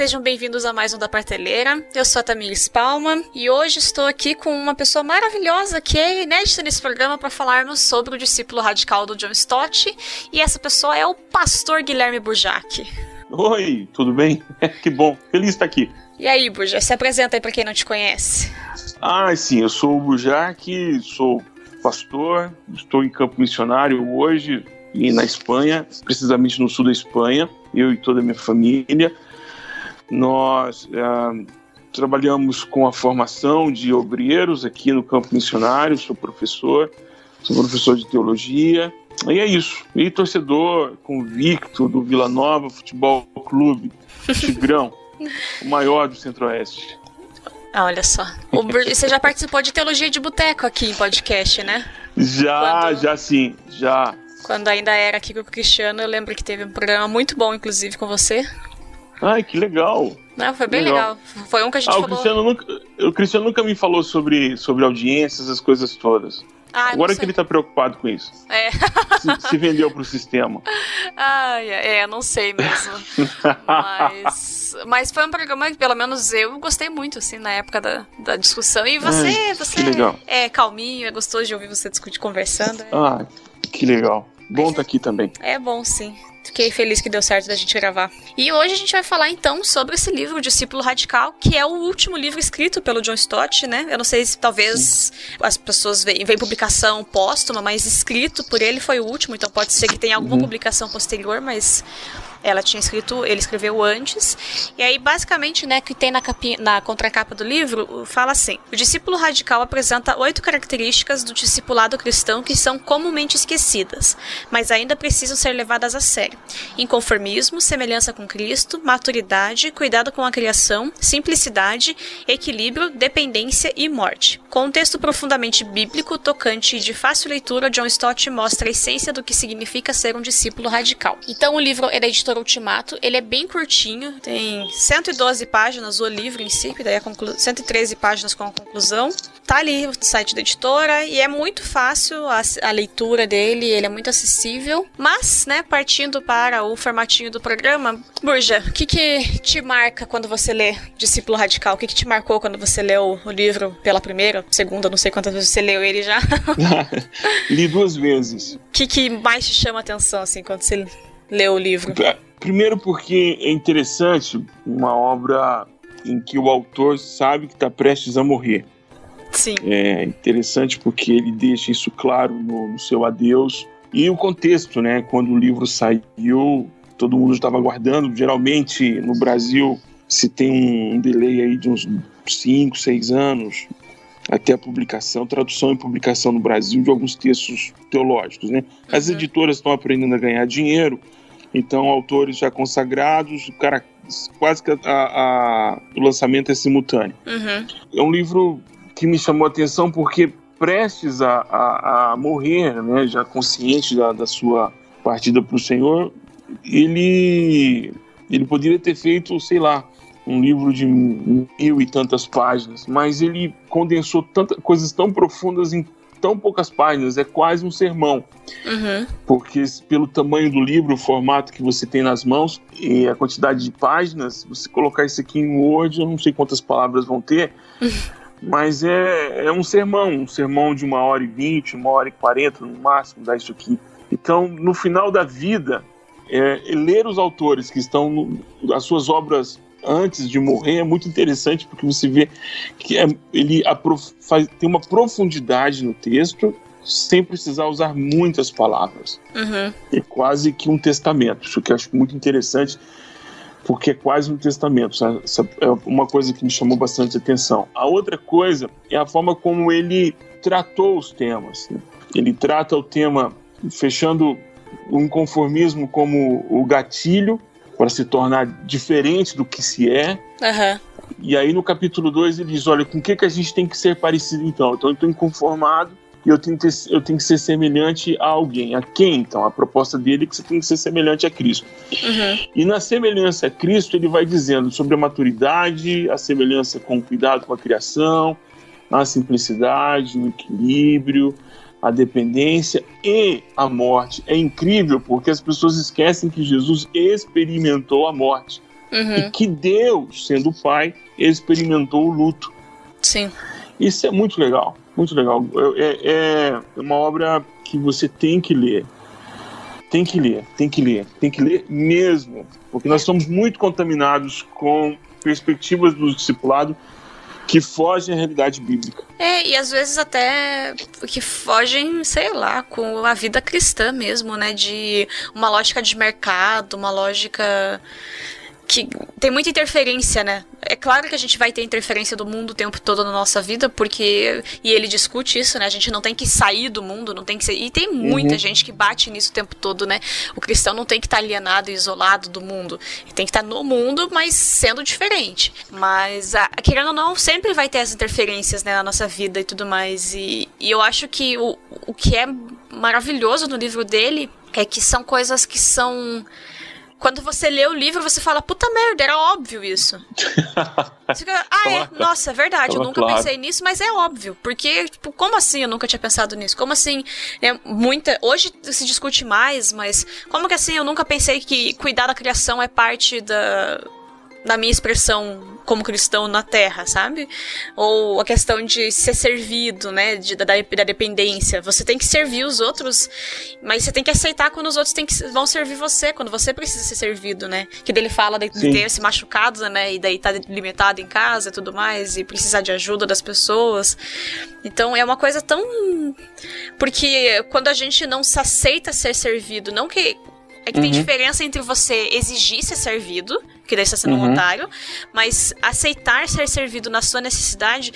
sejam bem-vindos a mais um da Prateleira. Eu sou a Tamires Palma e hoje estou aqui com uma pessoa maravilhosa que é inédita nesse programa para falarmos sobre o discípulo radical do John Stott e essa pessoa é o pastor Guilherme Burjac. Oi, tudo bem? que bom, feliz de estar aqui. E aí, Burjac, se apresenta aí para quem não te conhece. Ah, sim, eu sou o Burjac, sou pastor, estou em campo missionário hoje e na Espanha, precisamente no sul da Espanha, eu e toda a minha família. Nós é, trabalhamos com a formação de obreiros aqui no campo missionário, sou professor, sou professor de teologia, e é isso. E torcedor convicto do Vila Nova Futebol Clube, Tigrão, o maior do Centro-Oeste. Ah, olha só. O, você já participou de Teologia de Boteco aqui em podcast, né? Já, Quando... já sim, já. Quando ainda era aqui com o Cristiano, eu lembro que teve um programa muito bom, inclusive, com você. Ai, que legal. Não, foi bem legal. legal. Foi um que a gente ah, falou... O Cristiano, nunca, o Cristiano nunca me falou sobre, sobre audiências, as coisas todas. Ah, Agora que ele tá preocupado com isso. É. Se, se vendeu pro sistema. Ah, é, não sei mesmo. mas, mas foi um programa que, pelo menos, eu gostei muito, assim, na época da, da discussão. E você, Ai, você é calminho, é gostoso de ouvir você discutir conversando. É... Ah, que legal. Bom estar tá aqui também. É bom, sim. Fiquei feliz que deu certo da gente gravar. E hoje a gente vai falar então sobre esse livro, O Discípulo Radical, que é o último livro escrito pelo John Stott, né? Eu não sei se talvez Sim. as pessoas veem, veem publicação póstuma, mas escrito por ele foi o último, então pode ser que tenha alguma uhum. publicação posterior, mas ela tinha escrito, ele escreveu antes. E aí, basicamente, né, que tem na, capinha, na contracapa do livro, fala assim: o discípulo radical apresenta oito características do discipulado cristão que são comumente esquecidas, mas ainda precisam ser levadas a sério: inconformismo, semelhança com Cristo, maturidade, cuidado com a criação, simplicidade, equilíbrio, dependência e morte. Com um texto profundamente bíblico, tocante e de fácil leitura, John Stott mostra a essência do que significa ser um discípulo radical. Então, o livro é da editora Ultimato. Ele é bem curtinho, tem 112 páginas o livro em si, daí a conclu... 113 páginas com a conclusão. Tá ali no site da editora e é muito fácil a, a leitura dele, ele é muito acessível. Mas, né, partindo para o formatinho do programa, Burja, o que, que te marca quando você lê Discípulo Radical? O que, que te marcou quando você leu o livro pela primeira, segunda, não sei quantas vezes você leu ele já? Li duas vezes. O que, que mais te chama a atenção, assim, quando você leu o livro? Primeiro porque é interessante uma obra em que o autor sabe que está prestes a morrer. Sim. É interessante porque ele deixa isso claro no, no seu adeus e o contexto, né? Quando o livro saiu, todo mundo estava aguardando. Geralmente no Brasil se tem um delay aí de uns 5, 6 anos até a publicação, tradução e publicação no Brasil de alguns textos teológicos, né? As uhum. editoras estão aprendendo a ganhar dinheiro então, autores já consagrados, cara quase que a, a, o lançamento é simultâneo. Uhum. É um livro que me chamou a atenção porque prestes a, a, a morrer, né, já consciente da, da sua partida para o Senhor, ele, ele poderia ter feito, sei lá, um livro de mil e tantas páginas, mas ele condensou tantas coisas tão profundas em tão poucas páginas, é quase um sermão. Uhum. Porque pelo tamanho do livro, o formato que você tem nas mãos e a quantidade de páginas, você colocar isso aqui em Word, eu não sei quantas palavras vão ter, uhum. mas é, é um sermão, um sermão de uma hora e vinte, uma hora e quarenta no máximo, dá isso aqui. Então, no final da vida, é, ler os autores que estão, no, as suas obras antes de morrer é muito interessante porque você vê que é, ele faz, tem uma profundidade no texto sem precisar usar muitas palavras. Uhum. É quase que um testamento, isso que eu acho muito interessante, porque é quase um testamento. Essa é uma coisa que me chamou bastante atenção. A outra coisa é a forma como ele tratou os temas. Né? Ele trata o tema fechando o inconformismo como o gatilho para se tornar diferente do que se é. Uhum. E aí no capítulo 2 ele diz: olha, com o que, que a gente tem que ser parecido então? Então eu estou inconformado e eu tenho, que ter, eu tenho que ser semelhante a alguém. A quem então? A proposta dele é que você tem que ser semelhante a Cristo. Uhum. E na semelhança a Cristo ele vai dizendo sobre a maturidade, a semelhança com o cuidado com a criação, a simplicidade, o equilíbrio, a dependência e a morte. É incrível porque as pessoas esquecem que Jesus experimentou a morte. Uhum. E que Deus, sendo o pai, experimentou o luto. Sim. Isso é muito legal, muito legal. É, é uma obra que você tem que ler. Tem que ler, tem que ler, tem que ler mesmo. Porque nós somos muito contaminados com perspectivas do discipulado que fogem à realidade bíblica. É, e às vezes até que fogem, sei lá, com a vida cristã mesmo, né? De uma lógica de mercado, uma lógica que tem muita interferência, né? É claro que a gente vai ter interferência do mundo o tempo todo na nossa vida, porque. E ele discute isso, né? A gente não tem que sair do mundo, não tem que ser. E tem muita uhum. gente que bate nisso o tempo todo, né? O cristão não tem que estar alienado e isolado do mundo. Ele tem que estar no mundo, mas sendo diferente. Mas, a, querendo ou não, sempre vai ter as interferências né, na nossa vida e tudo mais. E, e eu acho que o, o que é maravilhoso no livro dele é que são coisas que são quando você lê o livro, você fala, puta merda, era óbvio isso. Você fica, ah, é, nossa, é verdade, eu nunca claro. pensei nisso, mas é óbvio. Porque, tipo, como assim eu nunca tinha pensado nisso? Como assim, né, muita... Hoje se discute mais, mas como que assim eu nunca pensei que cuidar da criação é parte da na minha expressão como cristão na terra, sabe? Ou a questão de ser servido, né? De, da, da dependência. Você tem que servir os outros, mas você tem que aceitar quando os outros que, vão servir você, quando você precisa ser servido, né? Que dele fala de, de ter se machucado, né? E daí tá limitado em casa e tudo mais, e precisar de ajuda das pessoas. Então é uma coisa tão. Porque quando a gente não se aceita ser servido, não que é que uhum. tem diferença entre você exigir ser servido, que daí está sendo uhum. um otário, mas aceitar ser servido na sua necessidade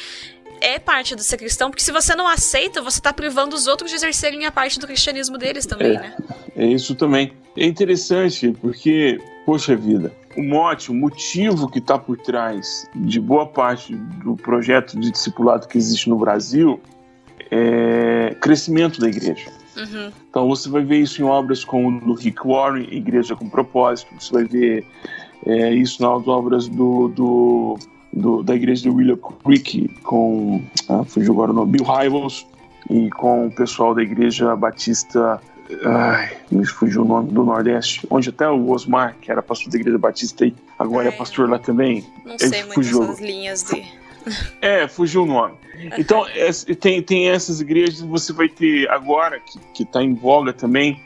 é parte do ser cristão, porque se você não aceita, você está privando os outros de exercerem a parte do cristianismo deles também, é, né? É isso também. É interessante, porque, poxa vida, o mote, o motivo que está por trás de boa parte do projeto de discipulado que existe no Brasil é crescimento da igreja. Uhum. Então você vai ver isso em obras como do Rick Warren, Igreja com Propósito, você vai ver é, isso nas obras do, do, do, da igreja de William Creek com, ah, fugiu agora o nome, Bill Hybels, e com o pessoal da igreja batista Ai, me fugiu o nome do Nordeste, onde até o Osmar, que era pastor da igreja batista, e agora é, é pastor lá também. Não sei muito essas linhas de. É, fugiu o nome. Então, é, tem, tem essas igrejas, você vai ter agora, que está em voga também,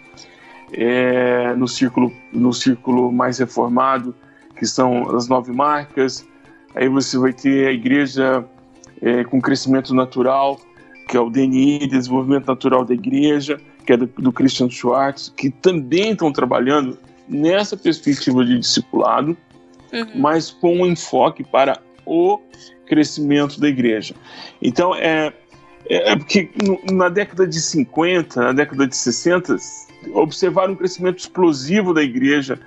é, no, círculo, no círculo mais reformado, que são as nove marcas. Aí você vai ter a igreja é, com crescimento natural, que é o DNI, Desenvolvimento Natural da Igreja, que é do, do Christian Schwartz, que também estão trabalhando nessa perspectiva de discipulado, uhum. mas com um enfoque para o crescimento da igreja. Então, é, é, é porque na década de 50, na década de 60, observaram um crescimento explosivo da igreja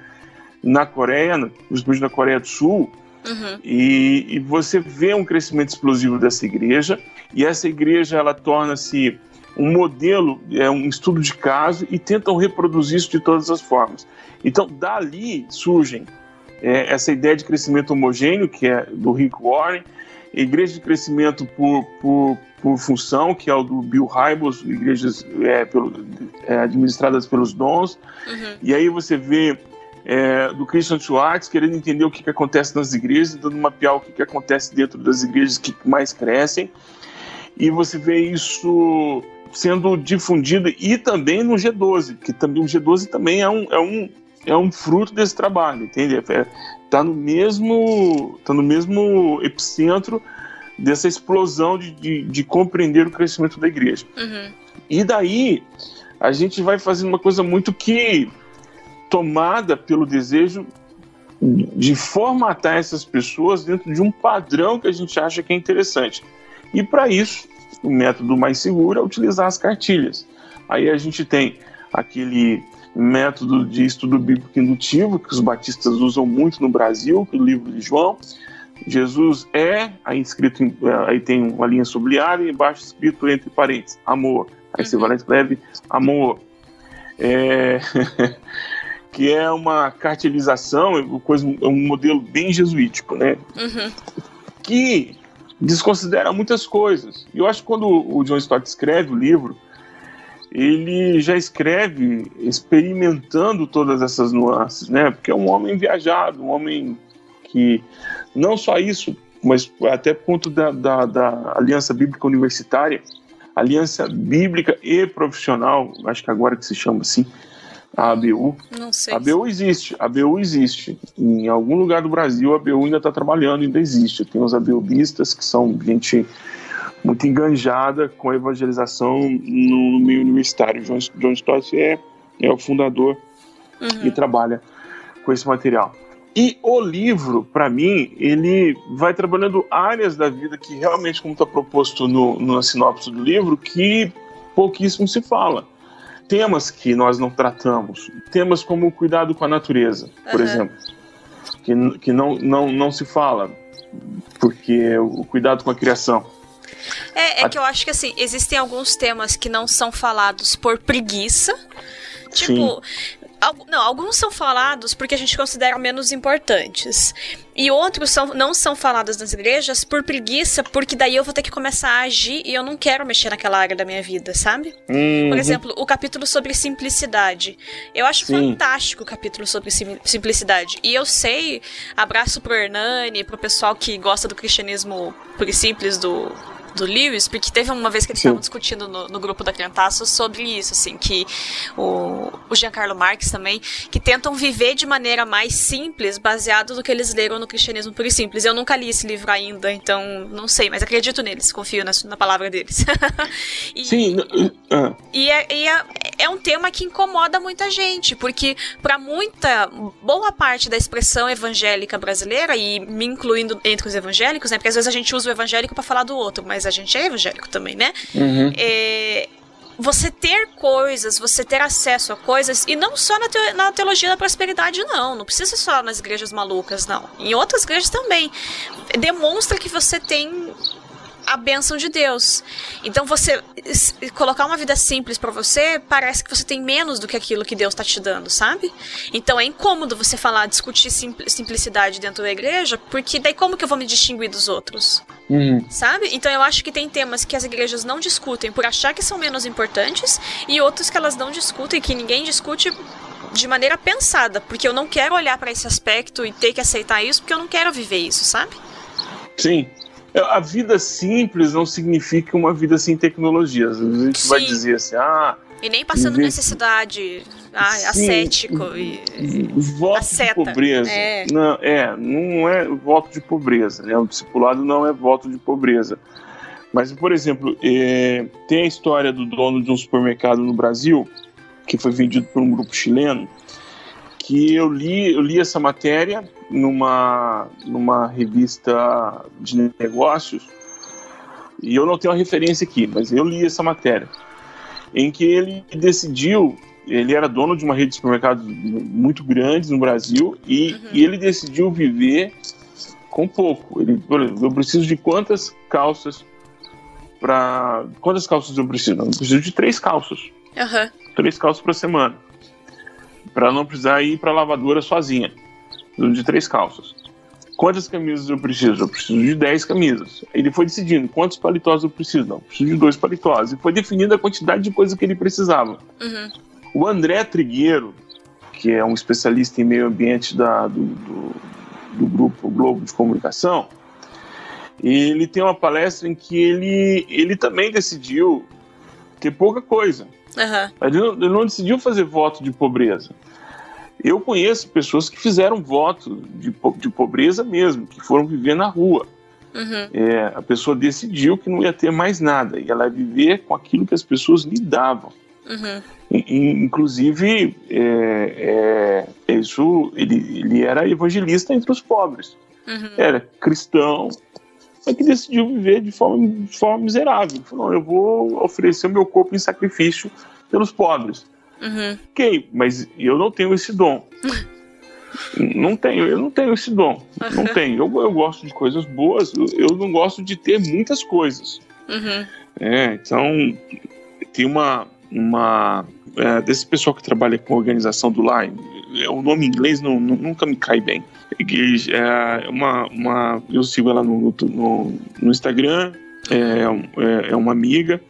na Coreia, principalmente na Coreia do Sul, uhum. e, e, você vê um crescimento explosivo dessa igreja, e essa igreja ela torna-se um modelo, é um estudo de caso, e tentam reproduzir isso de todas as formas. Então, dali surgem é, essa ideia de crescimento homogêneo, que é do Rick Warren, igreja de crescimento por, por, por função, que é o do Bill Hybels, igrejas é, pelo, é, administradas pelos dons, uhum. e aí você vê é, do Christian Schwartz querendo entender o que, que acontece nas igrejas, tentando mapear o que, que acontece dentro das igrejas que mais crescem, e você vê isso sendo difundido e também no G12, que também o G12 também é um, é um, é um fruto desse trabalho, entende? É, tá no mesmo tá no mesmo epicentro dessa explosão de, de, de compreender o crescimento da igreja. Uhum. E daí a gente vai fazendo uma coisa muito que tomada pelo desejo de formatar essas pessoas dentro de um padrão que a gente acha que é interessante. E para isso, o método mais seguro é utilizar as cartilhas. Aí a gente tem aquele método de estudo bíblico indutivo que os batistas usam muito no Brasil, que é o livro de João. Jesus é, aí escrito, aí tem uma linha sublinhada e embaixo escrito entre parênteses, amor. Aí uhum. você vai lá e escreve amor. É, que é uma cartelização, é coisa, é um modelo bem jesuítico, né? Uhum. Que desconsidera muitas coisas. E eu acho que quando o John Stott escreve o livro, ele já escreve experimentando todas essas nuances, né? Porque é um homem viajado, um homem que não só isso, mas até por conta da, da, da Aliança Bíblica Universitária, Aliança Bíblica e Profissional, acho que agora que se chama assim, a ABU. Não sei. A ABU existe, a ABU existe. Em algum lugar do Brasil a ABU ainda está trabalhando, ainda existe. Tem os ABUbistas, que são gente muito enganjada com a evangelização no meio universitário. John, John Stott é, é o fundador uhum. e trabalha com esse material. E o livro, para mim, ele vai trabalhando áreas da vida que realmente, como está proposto no, na sinopse do livro, que pouquíssimo se fala. Temas que nós não tratamos, temas como o cuidado com a natureza, por uhum. exemplo, que, que não, não, não se fala, porque o cuidado com a criação. É, é que eu acho que assim, existem alguns temas que não são falados por preguiça. Tipo, Sim. Não, alguns são falados porque a gente considera menos importantes. E outros são, não são falados nas igrejas por preguiça, porque daí eu vou ter que começar a agir e eu não quero mexer naquela área da minha vida, sabe? Uhum. Por exemplo, o capítulo sobre simplicidade. Eu acho Sim. fantástico o capítulo sobre sim, simplicidade. E eu sei, abraço pro Hernani, pro pessoal que gosta do cristianismo e simples do do Lewis, porque teve uma vez que eles estavam discutindo no, no, grupo da Crentaço sobre isso, assim, que o, o Giancarlo Marx também, que tentam viver de maneira mais simples, baseado no que eles leram no cristianismo puro e simples. Eu nunca li esse livro ainda, então não sei, mas acredito neles, confio na, na palavra deles. e, Sim. Uh. E, é, e é, é um tema que incomoda muita gente, porque para muita, boa parte da expressão evangélica brasileira, e me incluindo entre os evangélicos, né, porque às vezes a gente usa o evangélico para falar do outro, mas mas a gente é evangélico também, né? Uhum. É, você ter coisas, você ter acesso a coisas, e não só na, te na, teologia da prosperidade, não. Não precisa só nas igrejas malucas, não. Em outras igrejas também. Demonstra que você tem a bênção de Deus. Então você colocar uma vida simples para você parece que você tem menos do que aquilo que Deus está te dando, sabe? Então é incômodo você falar, discutir simplicidade dentro da igreja, porque daí como que eu vou me distinguir dos outros? Uhum. Sabe? Então eu acho que tem temas que as igrejas não discutem por achar que são menos importantes e outros que elas não discutem, que ninguém discute de maneira pensada, porque eu não quero olhar para esse aspecto e ter que aceitar isso, porque eu não quero viver isso, sabe? Sim, a vida simples não significa uma vida sem tecnologias. A gente Sim. vai dizer assim, ah. E nem passando necessidade ah, ascético e. Voto de pobreza. É. Não, é, não é voto de pobreza. Né? O discipulado não é voto de pobreza. Mas, por exemplo, é, tem a história do dono de um supermercado no Brasil, que foi vendido por um grupo chileno, que eu li, eu li essa matéria numa, numa revista de negócios, e eu não tenho a referência aqui, mas eu li essa matéria, em que ele decidiu, ele era dono de uma rede de supermercados muito grande no Brasil, e, uhum. e ele decidiu viver com pouco. Ele, eu preciso de quantas calças para quantas calças eu preciso? Eu preciso de três calças. Uhum. Três calças por semana. Para não precisar ir para a lavadora sozinha de três calças. Quantas camisas eu preciso? Eu preciso de 10 camisas. Ele foi decidindo quantos paletós eu preciso. Não, eu preciso de dois paletós. E foi definindo a quantidade de coisa que ele precisava. Uhum. O André Trigueiro, que é um especialista em meio ambiente da, do, do, do grupo Globo de Comunicação, ele tem uma palestra em que ele, ele também decidiu ter pouca coisa. Uhum. Ele, não, ele não decidiu fazer voto de pobreza. Eu conheço pessoas que fizeram voto de, de pobreza mesmo, que foram viver na rua. Uhum. É, a pessoa decidiu que não ia ter mais nada, e ela ia viver com aquilo que as pessoas lhe davam. Uhum. inclusive, é, é, isso, ele, ele era evangelista entre os pobres. Uhum. Era cristão, mas que decidiu viver de forma, de forma miserável. Falou: eu vou oferecer o meu corpo em sacrifício pelos pobres. Uhum. Ok, mas eu não tenho esse dom. não tenho, eu não tenho esse dom. Uhum. Não tenho. Eu, eu gosto de coisas boas, eu, eu não gosto de ter muitas coisas. Uhum. É, então, tem uma. uma é, desse pessoal que trabalha com organização do lar, é, o nome em inglês não, nunca me cai bem. É uma, uma, eu sigo ela no, no, no Instagram, é, é, é uma amiga,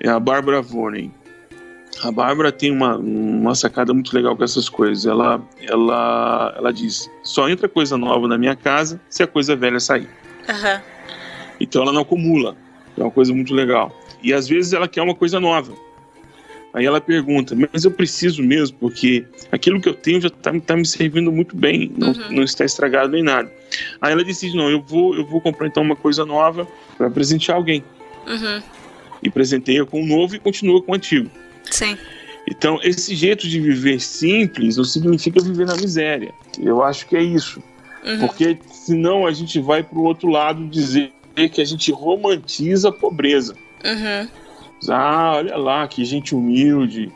é a Bárbara Vonen A Bárbara tem uma, uma sacada muito legal com essas coisas. Ela, ela, ela diz: só entra coisa nova na minha casa se a coisa velha sair. Aham. Então ela não acumula. É uma coisa muito legal. E às vezes ela quer uma coisa nova. Aí ela pergunta, mas eu preciso mesmo, porque aquilo que eu tenho já está tá me servindo muito bem, não, Uhum. não está estragado nem nada. Aí ela decide, não, eu vou, eu vou comprar então uma coisa nova para presentear alguém. Uhum. E presenteia com o novo e continua com o antigo. Sim. Então, esse jeito de viver simples não significa viver na miséria. Eu acho que é isso. Uhum. Porque senão a gente vai para o outro lado dizer que a gente romantiza a pobreza. Uhum. Ah, olha lá, que gente humilde.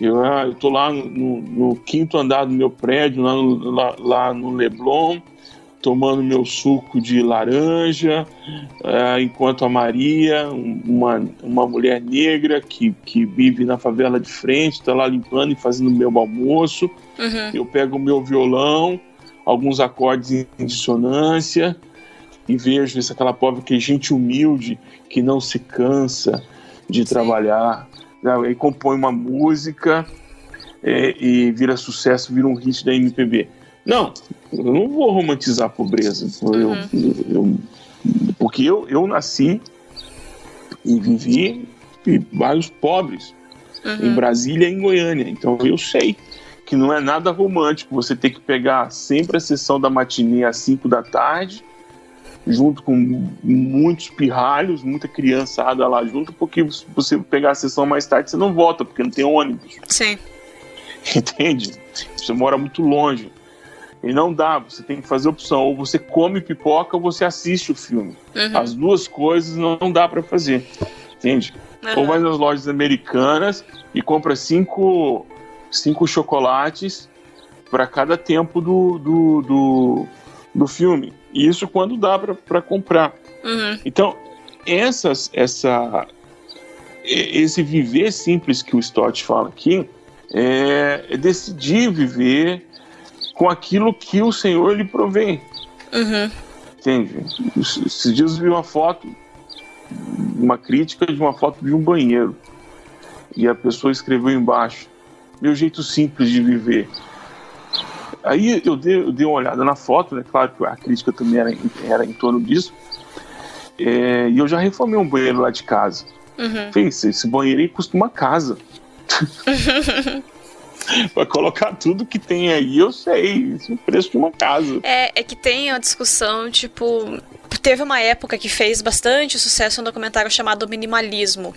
Eu, ah, eu tô lá no, no- quinto andar do meu prédio, lá no, lá, lá no Leblon, tomando meu suco de laranja, ah, enquanto a Maria, um- uma, uma mulher negra que, que vive na favela de frente, está lá limpando e fazendo meu almoço. Uhum. Eu pego o meu violão, alguns acordes em dissonância e vejo essa aquela pobre que é gente humilde que não se cansa de trabalhar, né? e compõe uma música é, e vira sucesso, vira um hit da MPB. Não, eu não vou romantizar a pobreza, eu- Uhum. eu- porque eu, eu nasci e vivi em bairros pobres em Uhum. Brasília e em Goiânia. Então eu sei que não é nada romântico você ter que pegar sempre a sessão da matinê às 5 da tarde, junto com muitos pirralhos, muita criançada lá junto, porque se você pegar a sessão mais tarde, você não volta, porque não tem ônibus. Sim. Entende? Você mora muito longe. E não dá, você tem que fazer opção. Ou você come pipoca ou você assiste o filme. Uhum. As duas coisas não dá para fazer. Entende? Ou Uhum. vai nas lojas americanas e compra cinco, cinco chocolates para cada tempo do, do, do, do filme. E isso quando dá para comprar. Uhum. Então, essas, essa, esse viver simples que o Stott fala aqui é, é decidir viver com aquilo que o Senhor lhe provém. Uhum. Entende? Esses dias eu vi uma foto, uma crítica de uma foto de um banheiro. E a pessoa escreveu embaixo: Meu jeito simples de viver. Aí eu dei, eu dei uma olhada na foto, né? Claro que a crítica também era, em- era em torno disso. É, e eu já reformei um banheiro lá de casa. Uhum. Fez, esse banheiro aí custa uma casa. Vai colocar tudo que tem aí, eu sei. Isso é o preço de uma casa. É, é que tem a discussão, tipo. Teve uma época que fez bastante sucesso um documentário chamado Minimalismo.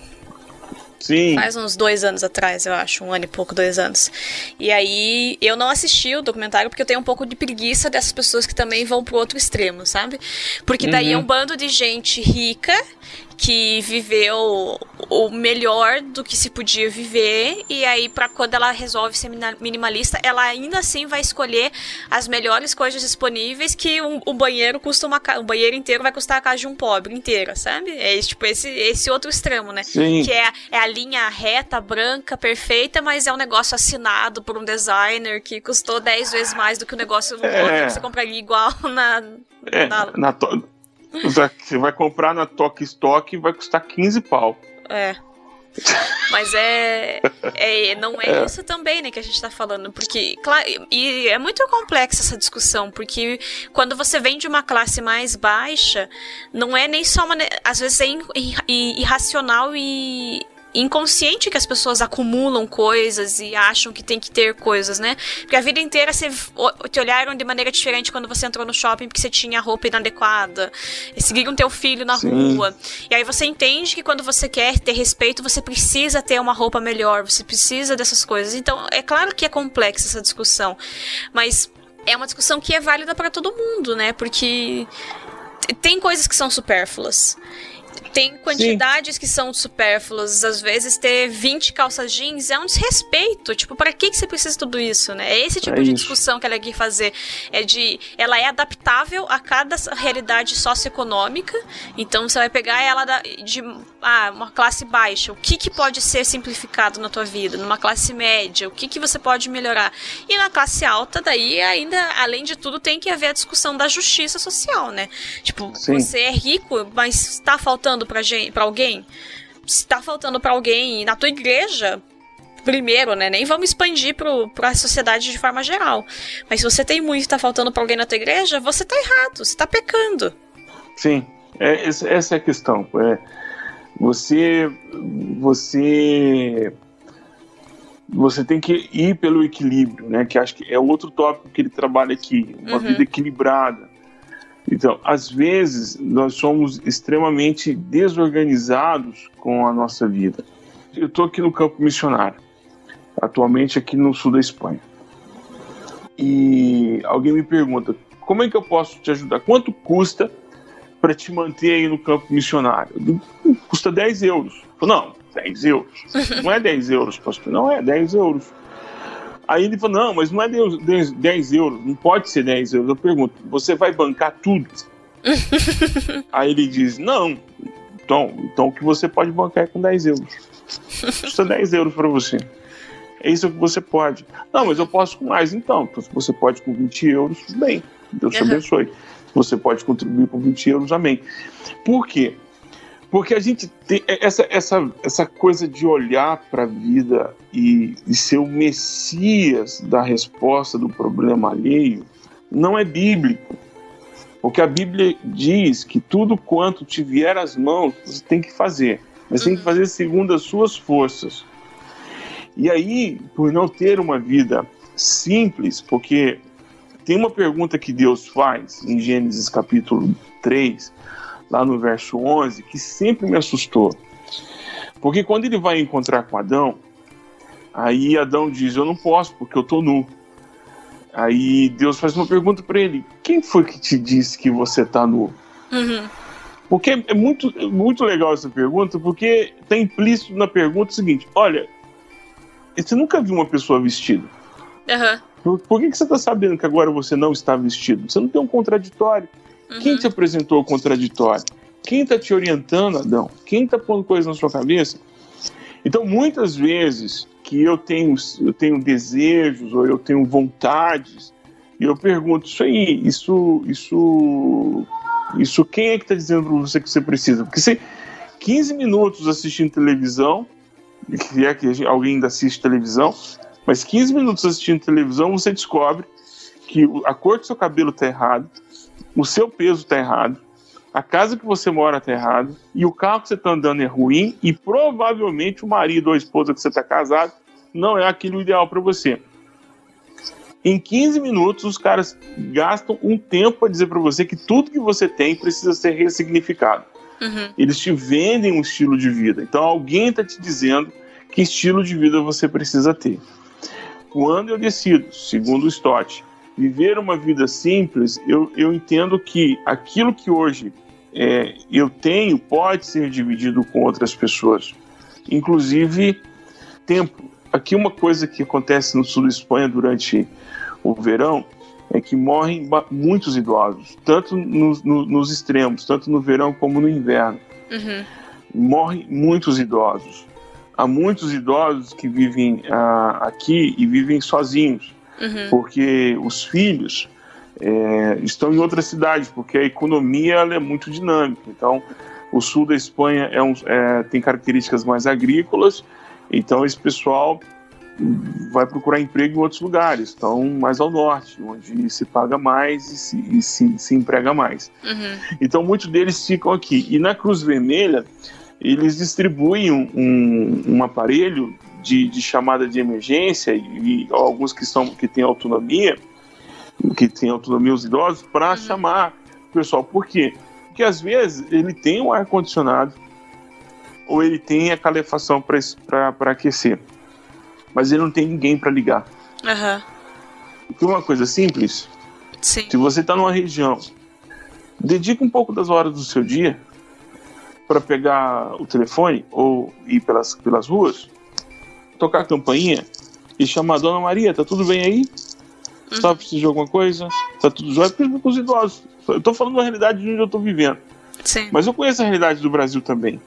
Sim. Faz uns dois anos atrás, eu acho, um ano e pouco, dois anos. E aí, eu não assisti o documentário porque eu tenho um pouco de preguiça dessas pessoas que também vão pro outro extremo, sabe? Porque daí é Uhum. um bando de gente rica que viveu o melhor do que se podia viver e aí para quando ela resolve ser minimalista, ela ainda assim vai escolher as melhores coisas disponíveis que um, um banheiro custa uma um banheiro inteiro vai custar a casa de um pobre inteira, sabe? É tipo esse esse outro extremo, né? Sim. Que é, é a linha reta, branca, perfeita, mas é um negócio assinado por um designer que custou 10 vezes mais do que o negócio É. que você compraria igual na. É, na- na to- Você vai comprar na Toque Stock e vai custar 15 pau. é. Mas é, é. Não é, isso também, né, que a gente tá falando. Porque, claro, e é muito complexa essa discussão, porque quando você vem de uma classe mais baixa, não é nem só uma. Às vezes é ir- ir- irracional e inconsciente que as pessoas acumulam coisas e acham que tem que ter coisas, né? Porque a vida inteira você, te olharam de maneira diferente quando você entrou no shopping porque você tinha roupa inadequada. E seguiram teu filho na Sim. rua. E aí você entende que quando você quer ter respeito, você precisa ter uma roupa melhor, você precisa dessas coisas. Então, é claro que é complexa essa discussão, mas é uma discussão que é válida para todo mundo, né? Porque tem coisas que são supérfluas. Tem quantidades que são supérfluas. Às vezes, ter 20 calças jeans é um desrespeito. Tipo, para que, que você precisa de tudo isso, né? É esse tipo É de isso. discussão que ela quer fazer. É de. Ela é adaptável a cada realidade socioeconômica. Então, você vai pegar ela da- de ah, uma classe baixa. O que, que pode ser simplificado na tua vida? Numa classe média, o que, que você pode melhorar? E na classe alta, daí, ainda, além de tudo, tem que haver a discussão da justiça social, né? Tipo, Sim. você é rico, mas está faltando pra, gente, pra alguém? Se tá faltando pra alguém na tua igreja, primeiro, né? Nem vamos expandir para a sociedade de forma geral. Mas se você tem muito e tá faltando para alguém na tua igreja, você tá errado, você tá pecando. Sim, é, essa é a questão. É, você, você, você tem que ir pelo equilíbrio, né? Que acho que é outro tópico que ele trabalha aqui, uma uhum. vida equilibrada. Então, às vezes nós somos extremamente desorganizados com a nossa vida. Eu estou aqui no campo missionário atualmente aqui no sul da Espanha. E alguém me pergunta: como é que eu posso te ajudar? Quanto custa para te manter aí no campo missionário? Custa 10 euros. Não, 10 euros. Não é 10 euros, pastor. Não é 10 euros. Aí ele falou: não, mas não é 10, 10 euros, não pode ser 10 euros. Eu pergunto: você vai bancar tudo? aí ele diz: não. Então, então o que você pode bancar é com 10 euros. Custa 10 euros para você. É isso que você pode. Não, mas eu posso com mais. Então, então se você pode com 20 euros, bem. Deus te uhum. abençoe. Se você pode contribuir com 20 euros, amém. Por quê? Porque a gente tem essa, essa, essa coisa de olhar para a vida e, e ser o messias da resposta do problema alheio não é bíblico. Porque a Bíblia diz que tudo quanto te vier às mãos, você tem que fazer. Mas tem que uhum. fazer segundo as suas forças. E aí, por não ter uma vida simples, porque tem uma pergunta que Deus faz em Gênesis capítulo 3, lá no verso 11, que sempre me assustou. Porque quando ele vai encontrar com Adão, aí Adão diz: Eu não posso porque eu estou nu. Aí Deus faz uma pergunta para ele: Quem foi que te disse que você está nu? Uhum. Porque é muito, muito legal essa pergunta, porque está implícito na pergunta o seguinte: Olha, você nunca viu uma pessoa vestida. Uhum. Por, por que, que você está sabendo que agora você não está vestido? Você não tem um contraditório. Uhum. Quem te apresentou o contraditório? Quem está te orientando, Adão? Quem está pondo coisas na sua cabeça? Então, muitas vezes que eu tenho, eu tenho desejos ou eu tenho vontades, e eu pergunto, isso aí, isso, isso, isso quem é que está dizendo para você que você precisa? Porque você, 15 minutos assistindo televisão, se é que alguém ainda assiste televisão, mas 15 minutos assistindo televisão você descobre que a cor do seu cabelo está errado, o seu peso está errado, a casa que você mora está errado e o carro que você está andando é ruim e provavelmente o marido ou a esposa que você está casado não é aquilo ideal para você. Em 15 minutos, os caras gastam um tempo para dizer para você que tudo que você tem precisa ser ressignificado. Uhum. Eles te vendem um estilo de vida. Então alguém está te dizendo que estilo de vida você precisa ter. Quando eu decido, segundo o Stott, viver uma vida simples, eu, eu entendo que aquilo que hoje é, eu tenho pode ser dividido com outras pessoas. Inclusive, tempo. Aqui uma coisa que acontece no sul da Espanha durante o verão é que morrem muitos idosos, tanto nos, no, nos extremos, tanto no verão como no inverno. Uhum. Morrem muitos idosos. Há muitos idosos que vivem ah, aqui e vivem sozinhos, uhum. porque os filhos é, estão em outra cidade, porque a economia ela é muito dinâmica. Então, o sul da Espanha é um, é, tem características mais agrícolas, então esse pessoal vai procurar emprego em outros lugares, então mais ao norte, onde se paga mais e se, e se, se emprega mais. Uhum. Então muitos deles ficam aqui. E na Cruz Vermelha, eles distribuem um, um, um aparelho de, de, chamada de emergência e, e, alguns que, são, que têm autonomia, que têm autonomia os idosos, para uhum. chamar o pessoal. Por quê? Porque às vezes ele tem um ar-condicionado ou ele tem a calefação para aquecer mas ele não tem ninguém para ligar. Uhum. Uma coisa simples. Sim. Se você está numa região, dedica um pouco das horas do seu dia para pegar o telefone ou ir pelas, pelas ruas, tocar a campainha e chamar Dona Maria, tá tudo bem aí? Uhum. Só precisa de alguma coisa? Tá tudo jóia? Porque com os idosos. Eu tô falando da realidade de onde eu tô vivendo. Sim. Mas eu conheço a realidade do Brasil também.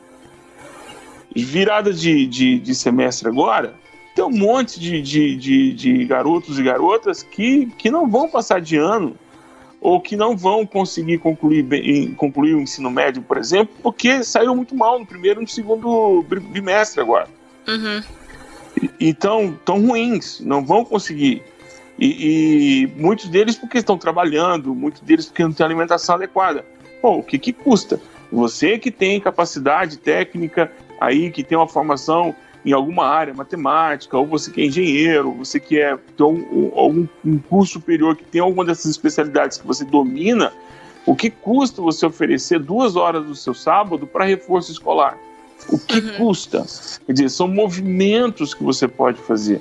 Virada de, de, de semestre agora, tem um monte de, de, de, de garotos e garotas que, que não vão passar de ano ou que não vão conseguir concluir, bem, concluir o ensino médio, por exemplo, porque saíram muito mal no primeiro e no segundo bimestre agora. Uhum. Então, tão ruins, não vão conseguir. E, e, muitos deles porque estão trabalhando, muitos deles porque não têm alimentação adequada. Pô, o que, que custa? Você que tem capacidade técnica aí, que tem uma formação em alguma área, matemática, ou você que é engenheiro, você que é tem um, algum um curso superior que tem alguma dessas especialidades que você domina, o que custa você oferecer duas horas do seu sábado para reforço escolar? O que uhum. custa? Quer dizer, são movimentos que você pode fazer.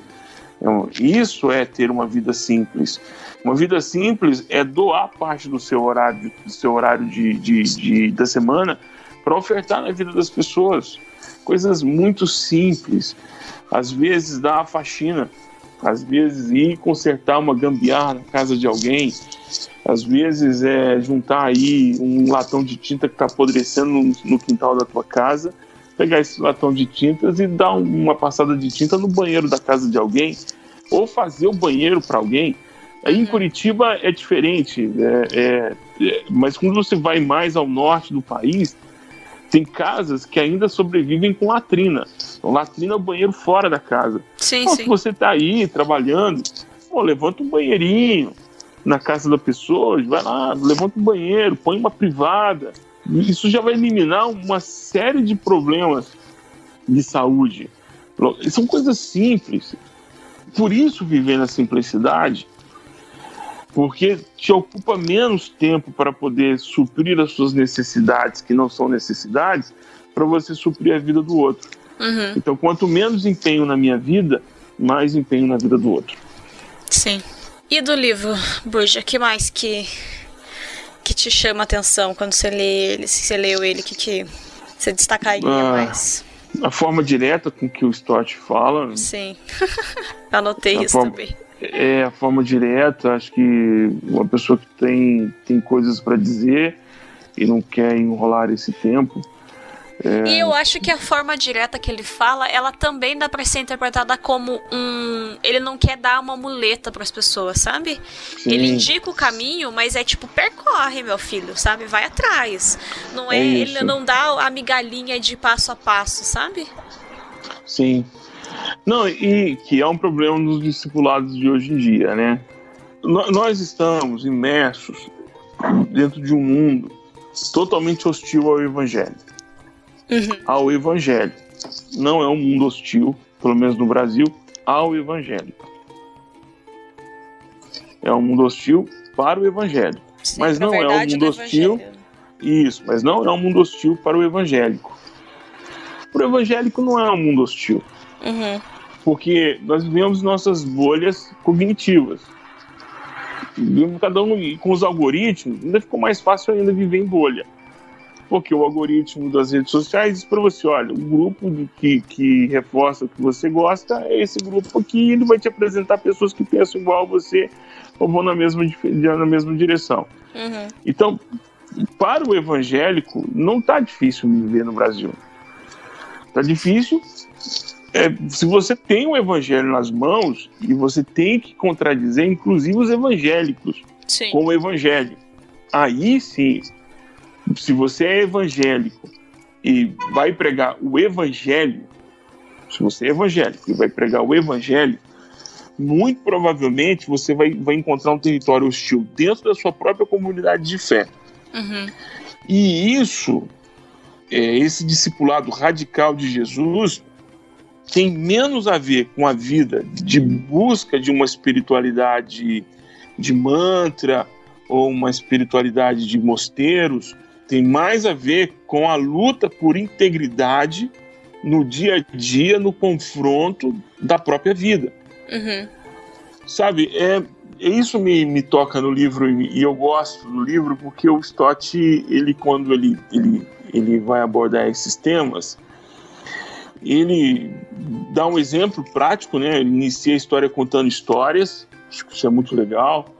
Então, isso é ter uma vida simples. Uma vida simples é doar parte do seu horário, do seu horário de, de, de da semana para ofertar na vida das pessoas. Coisas muito simples. Às vezes dar a faxina, às vezes ir consertar uma gambiarra na casa de alguém, às vezes é juntar aí um latão de tinta que está apodrecendo no, no quintal da tua casa pegar esse latão de tintas e dar uma passada de tinta no banheiro da casa de alguém, ou fazer o banheiro para alguém. Aí em uhum. Curitiba é diferente, é, é, é, mas quando você vai mais ao norte do país, tem casas que ainda sobrevivem com latrina. Então, latrina é o banheiro fora da casa. Sim, então, sim. Se você está aí trabalhando, pô, levanta um banheirinho na casa da pessoa, vai lá, levanta um banheiro, põe uma privada. Isso já vai eliminar uma série de problemas de saúde. São coisas simples. Por isso, viver na simplicidade, porque te ocupa menos tempo para poder suprir as suas necessidades, que não são necessidades, para você suprir a vida do outro. Uhum. Então, quanto menos empenho na minha vida, mais empenho na vida do outro. Sim. E do livro, Buja, que mais que que te chama a atenção quando você lê ele, se você leu ele, que que você destacaria ah, mais? A forma direta com que o Stott fala. Sim. Anotei isso forma, também. É, a forma direta, acho que uma pessoa que tem, tem coisas para dizer e não quer enrolar esse tempo, é... E eu acho que a forma direta que ele fala, ela também dá para ser interpretada como um. Ele não quer dar uma muleta para as pessoas, sabe? Sim. Ele indica o caminho, mas é tipo, percorre, meu filho, sabe? Vai atrás. Não é, é ele não dá a migalhinha de passo a passo, sabe? Sim. Não, e que é um problema nos discipulados de hoje em dia, né? Nós estamos imersos dentro de um mundo totalmente hostil ao evangelho uhum. ao evangelho. Não é um mundo hostil, pelo menos no Brasil, ao evangelho. É um mundo hostil para o evangelho. Sim, mas não é um mundo hostil. Isso, mas não é um mundo hostil para o evangélico. O evangélico não é um mundo hostil. Uhum. Porque nós vivemos nossas bolhas cognitivas. Cada um com os algoritmos, ainda ficou mais fácil ainda viver em bolha porque o algoritmo das redes sociais diz para você, olha, o grupo que, que reforça o que você gosta é esse grupo aqui, ele vai te apresentar pessoas que pensam igual a você ou vão na mesma, na mesma direção. Uhum. Então, para o evangélico, não está difícil viver no Brasil. Está difícil é, se você tem o evangelho nas mãos e você tem que contradizer, inclusive os evangélicos, sim. com o evangelho. Aí sim se você é evangélico e vai pregar o evangelho, se você é evangélico e vai pregar o evangelho, muito provavelmente você vai, vai encontrar um território hostil dentro da sua própria comunidade de fé. Uhum. E isso, é, esse discipulado radical de Jesus, tem menos a ver com a vida de busca de uma espiritualidade de mantra ou uma espiritualidade de mosteiros, tem mais a ver com a luta por integridade no dia a dia, no confronto da própria vida. Uhum. Sabe, é, isso me, me toca no livro e eu gosto do livro porque o Stott, ele quando ele, ele, ele vai abordar esses temas, ele dá um exemplo prático, né? Ele inicia a história contando histórias, acho que isso é muito legal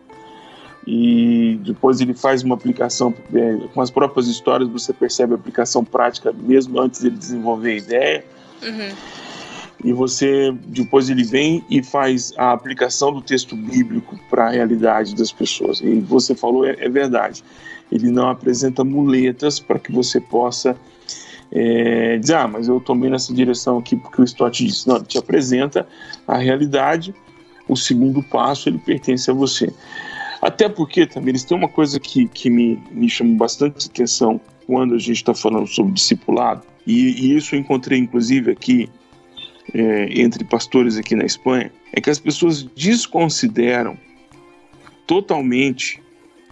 e depois ele faz uma aplicação é, com as próprias histórias você percebe a aplicação prática mesmo antes de desenvolver a ideia uhum. e você depois ele vem e faz a aplicação do texto bíblico para a realidade das pessoas e você falou é, é verdade ele não apresenta muletas para que você possa é, dizer, ah, mas eu tomei nessa direção aqui porque o Stott disse. Não, ele te apresenta a realidade, o segundo passo ele pertence a você. Até porque também eles têm uma coisa que, que me, me chama bastante atenção quando a gente está falando sobre discipulado, e, e, isso eu encontrei inclusive aqui é, entre pastores aqui na Espanha, é que as pessoas desconsideram totalmente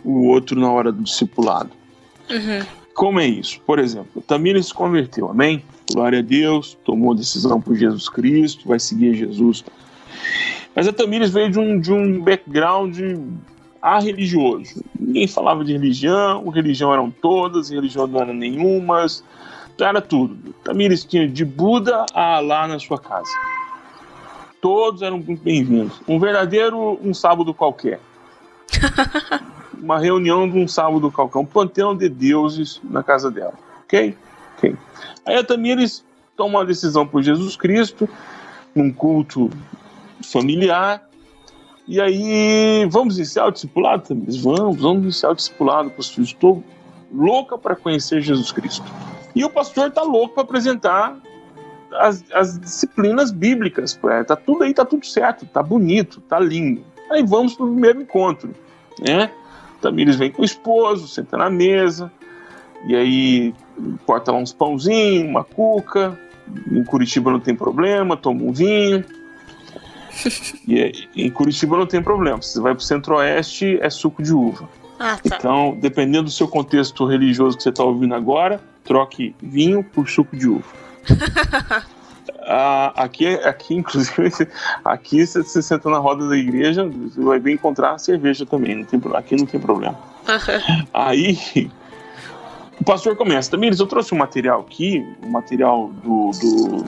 o outro na hora do discipulado. Uhum. Como é isso? Por exemplo, Tamir se converteu, amém? Glória a Deus, tomou decisão por Jesus Cristo, vai seguir Jesus. Mas a Tamires veio de um, de um background a religioso. Ninguém falava de religião, religião eram todas, religião não era nenhumas, era tudo. Tamires tinha de Buda a Alá na sua casa. Todos eram muito bem-vindos. Um verdadeiro um sábado qualquer. Uma reunião de um sábado qualquer, um panteão de deuses na casa dela. Ok? Ok. Aí a Tamires toma uma decisão por Jesus Cristo, num culto familiar, e aí, vamos iniciar o discipulado, Tamires? Vamos, vamos iniciar o discipulado, pastor. Estou louca para conhecer Jesus Cristo. E o pastor está louco para apresentar as, as, disciplinas bíblicas. É, tá tudo aí, tá tudo certo, tá bonito, tá lindo. Aí vamos para o primeiro encontro, né? Tamires vem com o esposo, senta na mesa, e aí corta lá uns pãozinhos, uma cuca. Em Curitiba não tem problema, toma um vinho. E é, em Curitiba não tem problema. Você vai para o centro-oeste, é suco de uva. Ah, tá. Então, dependendo do seu contexto religioso que você está ouvindo agora, troque vinho por suco de uva. ah, aqui, aqui, inclusive, aqui você, você senta na roda da igreja, você vai bem encontrar cerveja também. Não tem, aqui não tem problema. Aí, o pastor começa. Também eu trouxe um material aqui, um material do, do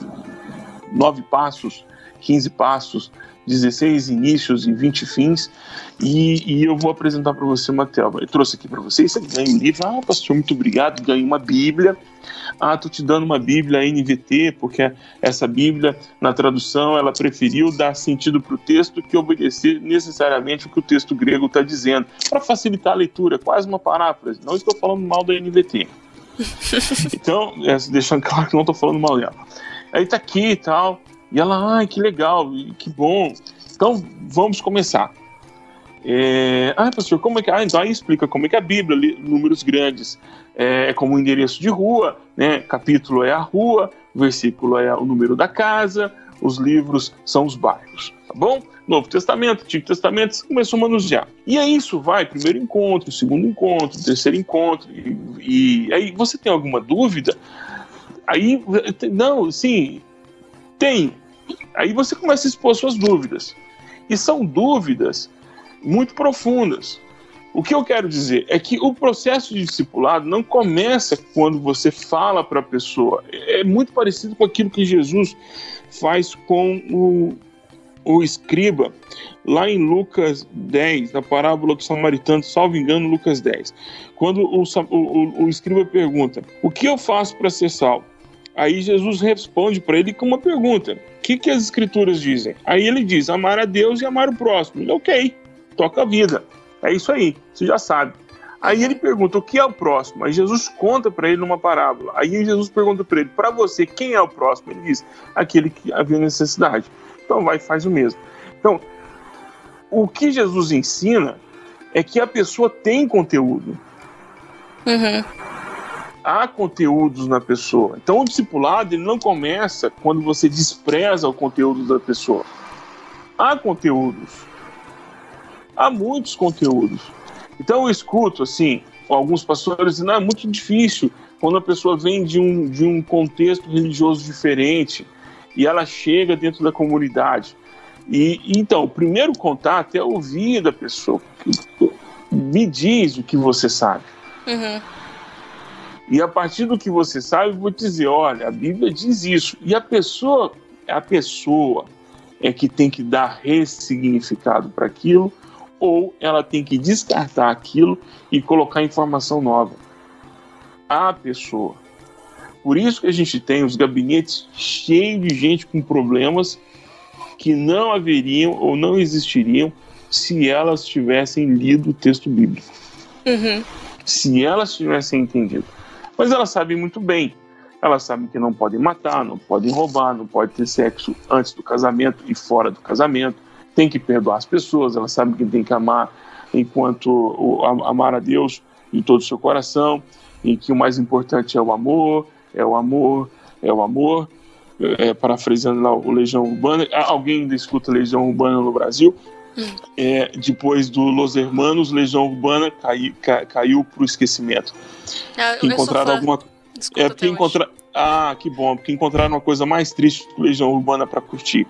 Nove Passos 15 passos, 16 inícios e 20 fins, e, e eu vou apresentar para você uma tela. Eu trouxe aqui para vocês, você ganha um livro, ah, pastor, muito obrigado, ganhei uma Bíblia, ah, tô te dando uma Bíblia NVT, porque essa Bíblia, na tradução, ela preferiu dar sentido para o texto que obedecer necessariamente o que o texto grego está dizendo, para facilitar a leitura, quase uma paráfrase. Não estou falando mal da NVT. então, é, deixando claro que não estou falando mal dela. Aí tá aqui e tal. E ela, ai, que legal, que bom. Então, vamos começar. É, ah, pastor, como é que. Ah, então aí explica como é que a Bíblia, números grandes, é, é como endereço de rua, né? Capítulo é a rua, versículo é o número da casa, os livros são os bairros, tá bom? Novo Testamento, Antigo Testamento, você começou a manusear. E aí isso vai, primeiro encontro, segundo encontro, terceiro encontro, e, e aí você tem alguma dúvida? Aí, não, sim, tem. Aí você começa a expor suas dúvidas. E são dúvidas muito profundas. O que eu quero dizer é que o processo de discipulado não começa quando você fala para a pessoa. É muito parecido com aquilo que Jesus faz com o, o escriba, lá em Lucas 10, na parábola do samaritano, salvo engano, Lucas 10. Quando o, o, o escriba pergunta: O que eu faço para ser salvo? Aí Jesus responde para ele com uma pergunta: O que, que as escrituras dizem? Aí ele diz: Amar a Deus e amar o próximo. Ele, ok, toca a vida. É isso aí, você já sabe. Aí ele pergunta: O que é o próximo? Aí Jesus conta para ele numa parábola. Aí Jesus pergunta para ele: Para você, quem é o próximo? Ele diz: Aquele que havia necessidade. Então vai faz o mesmo. Então, o que Jesus ensina é que a pessoa tem conteúdo. Uhum há conteúdos na pessoa. Então o discipulado ele não começa quando você despreza o conteúdo da pessoa. Há conteúdos. Há muitos conteúdos. Então eu escuto assim, alguns pastores dizendo, ah, é muito difícil quando a pessoa vem de um, de um contexto religioso diferente e ela chega dentro da comunidade. E então, o primeiro contato é ouvir da pessoa. Me diz o que você sabe. Uhum. E a partir do que você sabe, eu vou dizer, olha, a Bíblia diz isso. E a pessoa, a pessoa é que tem que dar ressignificado para aquilo, ou ela tem que descartar aquilo e colocar informação nova. A pessoa. Por isso que a gente tem os gabinetes cheios de gente com problemas que não haveriam ou não existiriam se elas tivessem lido o texto bíblico. Uhum. Se elas tivessem entendido mas elas sabem muito bem Elas sabem que não podem matar, não podem roubar, não pode ter sexo antes do casamento e fora do casamento. Tem que perdoar as pessoas, elas sabem que tem que amar enquanto amar a Deus de todo o seu coração, e que o mais importante é o amor, é o amor, é o amor. É, parafraseando lá o Legião Urbana. Alguém ainda escuta Legião Urbana no Brasil? Hum. É, depois do Los Hermanos, Legião Urbana cai, cai, caiu para o esquecimento. Ah, encontraram alguma Escuta é porque encontrar ah que bom porque encontraram uma coisa mais triste que Legião Urbana para curtir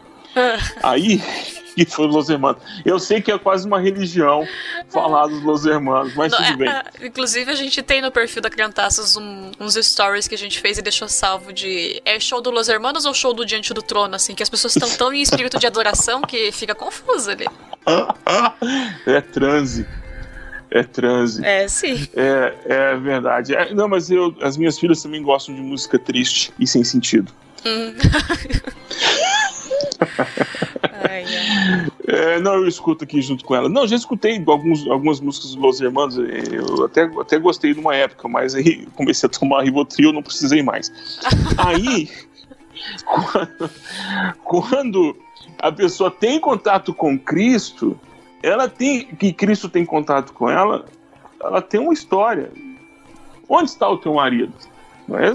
Aí, que foi Los Hermanos. Eu sei que é quase uma religião falar dos Los Hermanos, mas Não, tudo é, bem. É, inclusive, a gente tem no perfil da Criantaças um, uns stories que a gente fez e deixou salvo de. É show do Los Hermanos ou show do Diante do Trono? Assim, que as pessoas estão tão em espírito de adoração que fica confuso ali. É transe. É transe. É, sim. É, é verdade. É, não, mas eu, as minhas filhas também gostam de música triste e sem sentido. Hum. ai, ai. É, não, eu escuto aqui junto com ela. Não, já escutei alguns, algumas músicas dos Los Hermanos, eu até, até gostei de uma época, mas aí comecei a tomar Rivotril, não precisei mais. aí, quando, quando a pessoa tem contato com Cristo, ela tem, que Cristo tem contato com ela, ela tem uma história. Onde está o teu marido?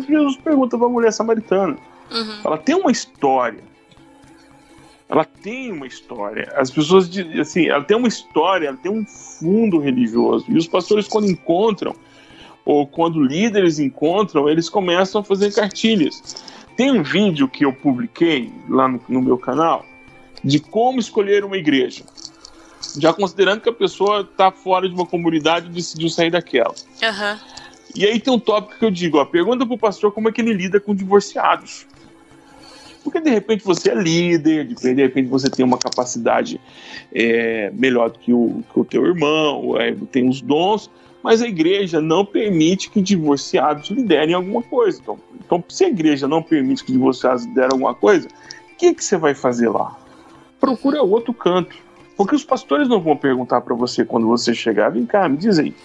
Jesus pergunta para a mulher samaritana. Uhum. Ela tem uma história ela tem uma história. As pessoas, assim, ela tem uma história, ela tem um fundo religioso. E os pastores, quando encontram, ou quando líderes encontram, eles começam a fazer cartilhas. Tem um vídeo que eu publiquei lá no, no meu canal de como escolher uma igreja. Já considerando que a pessoa está fora de uma comunidade e decidiu sair daquela. Uhum. E aí tem um tópico que eu digo: ó, pergunta para o pastor como é que ele lida com divorciados. Porque de repente você é líder, de repente você tem uma capacidade é, melhor do que o, que o teu irmão, é, tem os dons, mas a igreja não permite que divorciados liderem alguma coisa. Então, então se a igreja não permite que divorciados liderem alguma coisa, o que, que você vai fazer lá? Procura outro canto. Porque os pastores não vão perguntar para você quando você chegar, vem cá, me diz aí,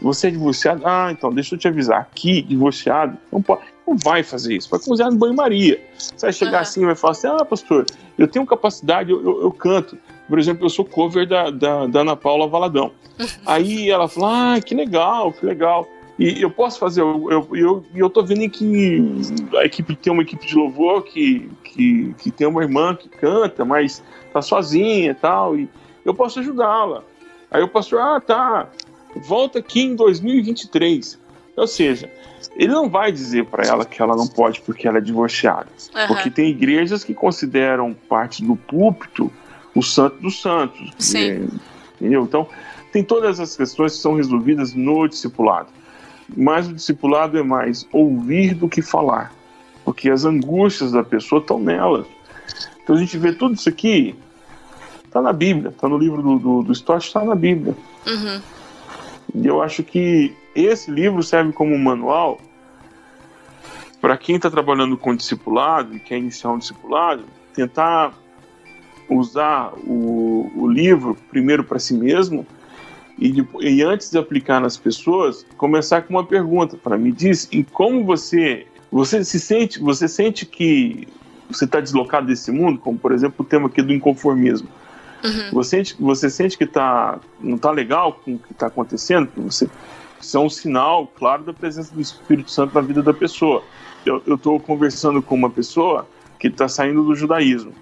você é divorciado? Ah, então deixa eu te avisar. Aqui, divorciado, não, pode, não vai fazer isso. Vai cozinhar no banho-maria. Você vai chegar uhum. assim e vai falar assim: ah, pastor, eu tenho capacidade, eu, eu, eu canto. Por exemplo, eu sou cover da, da, da Ana Paula Valadão. Aí ela fala: ah, que legal, que legal. E eu posso fazer, eu, eu, eu, eu tô vendo que a equipe tem uma equipe de louvor que, que, que tem uma irmã que canta, mas tá sozinha e tal, e eu posso ajudá-la. Aí o pastor, ah, tá, volta aqui em 2023. Ou seja, ele não vai dizer para ela que ela não pode porque ela é divorciada. Uhum. Porque tem igrejas que consideram parte do púlpito o santo dos santos. Sim. Entendeu? Então, tem todas as questões que são resolvidas no discipulado. Mas o discipulado é mais ouvir do que falar. Porque as angústias da pessoa estão nela. Então a gente vê tudo isso aqui, está na Bíblia, está no livro do, do, do Stott, está na Bíblia. Uhum. E eu acho que esse livro serve como um manual para quem está trabalhando com discipulado e quer iniciar um discipulado, tentar usar o, o livro primeiro para si mesmo e, e, antes de aplicar nas pessoas, começar com uma pergunta para me diz em como você você se sente você sente que você está deslocado desse mundo, como por exemplo o tema aqui do inconformismo. Uhum. Você, sente, você sente que tá, não está legal com o que está acontecendo? Você, isso é um sinal, claro, da presença do Espírito Santo na vida da pessoa. Eu estou conversando com uma pessoa que está saindo do judaísmo.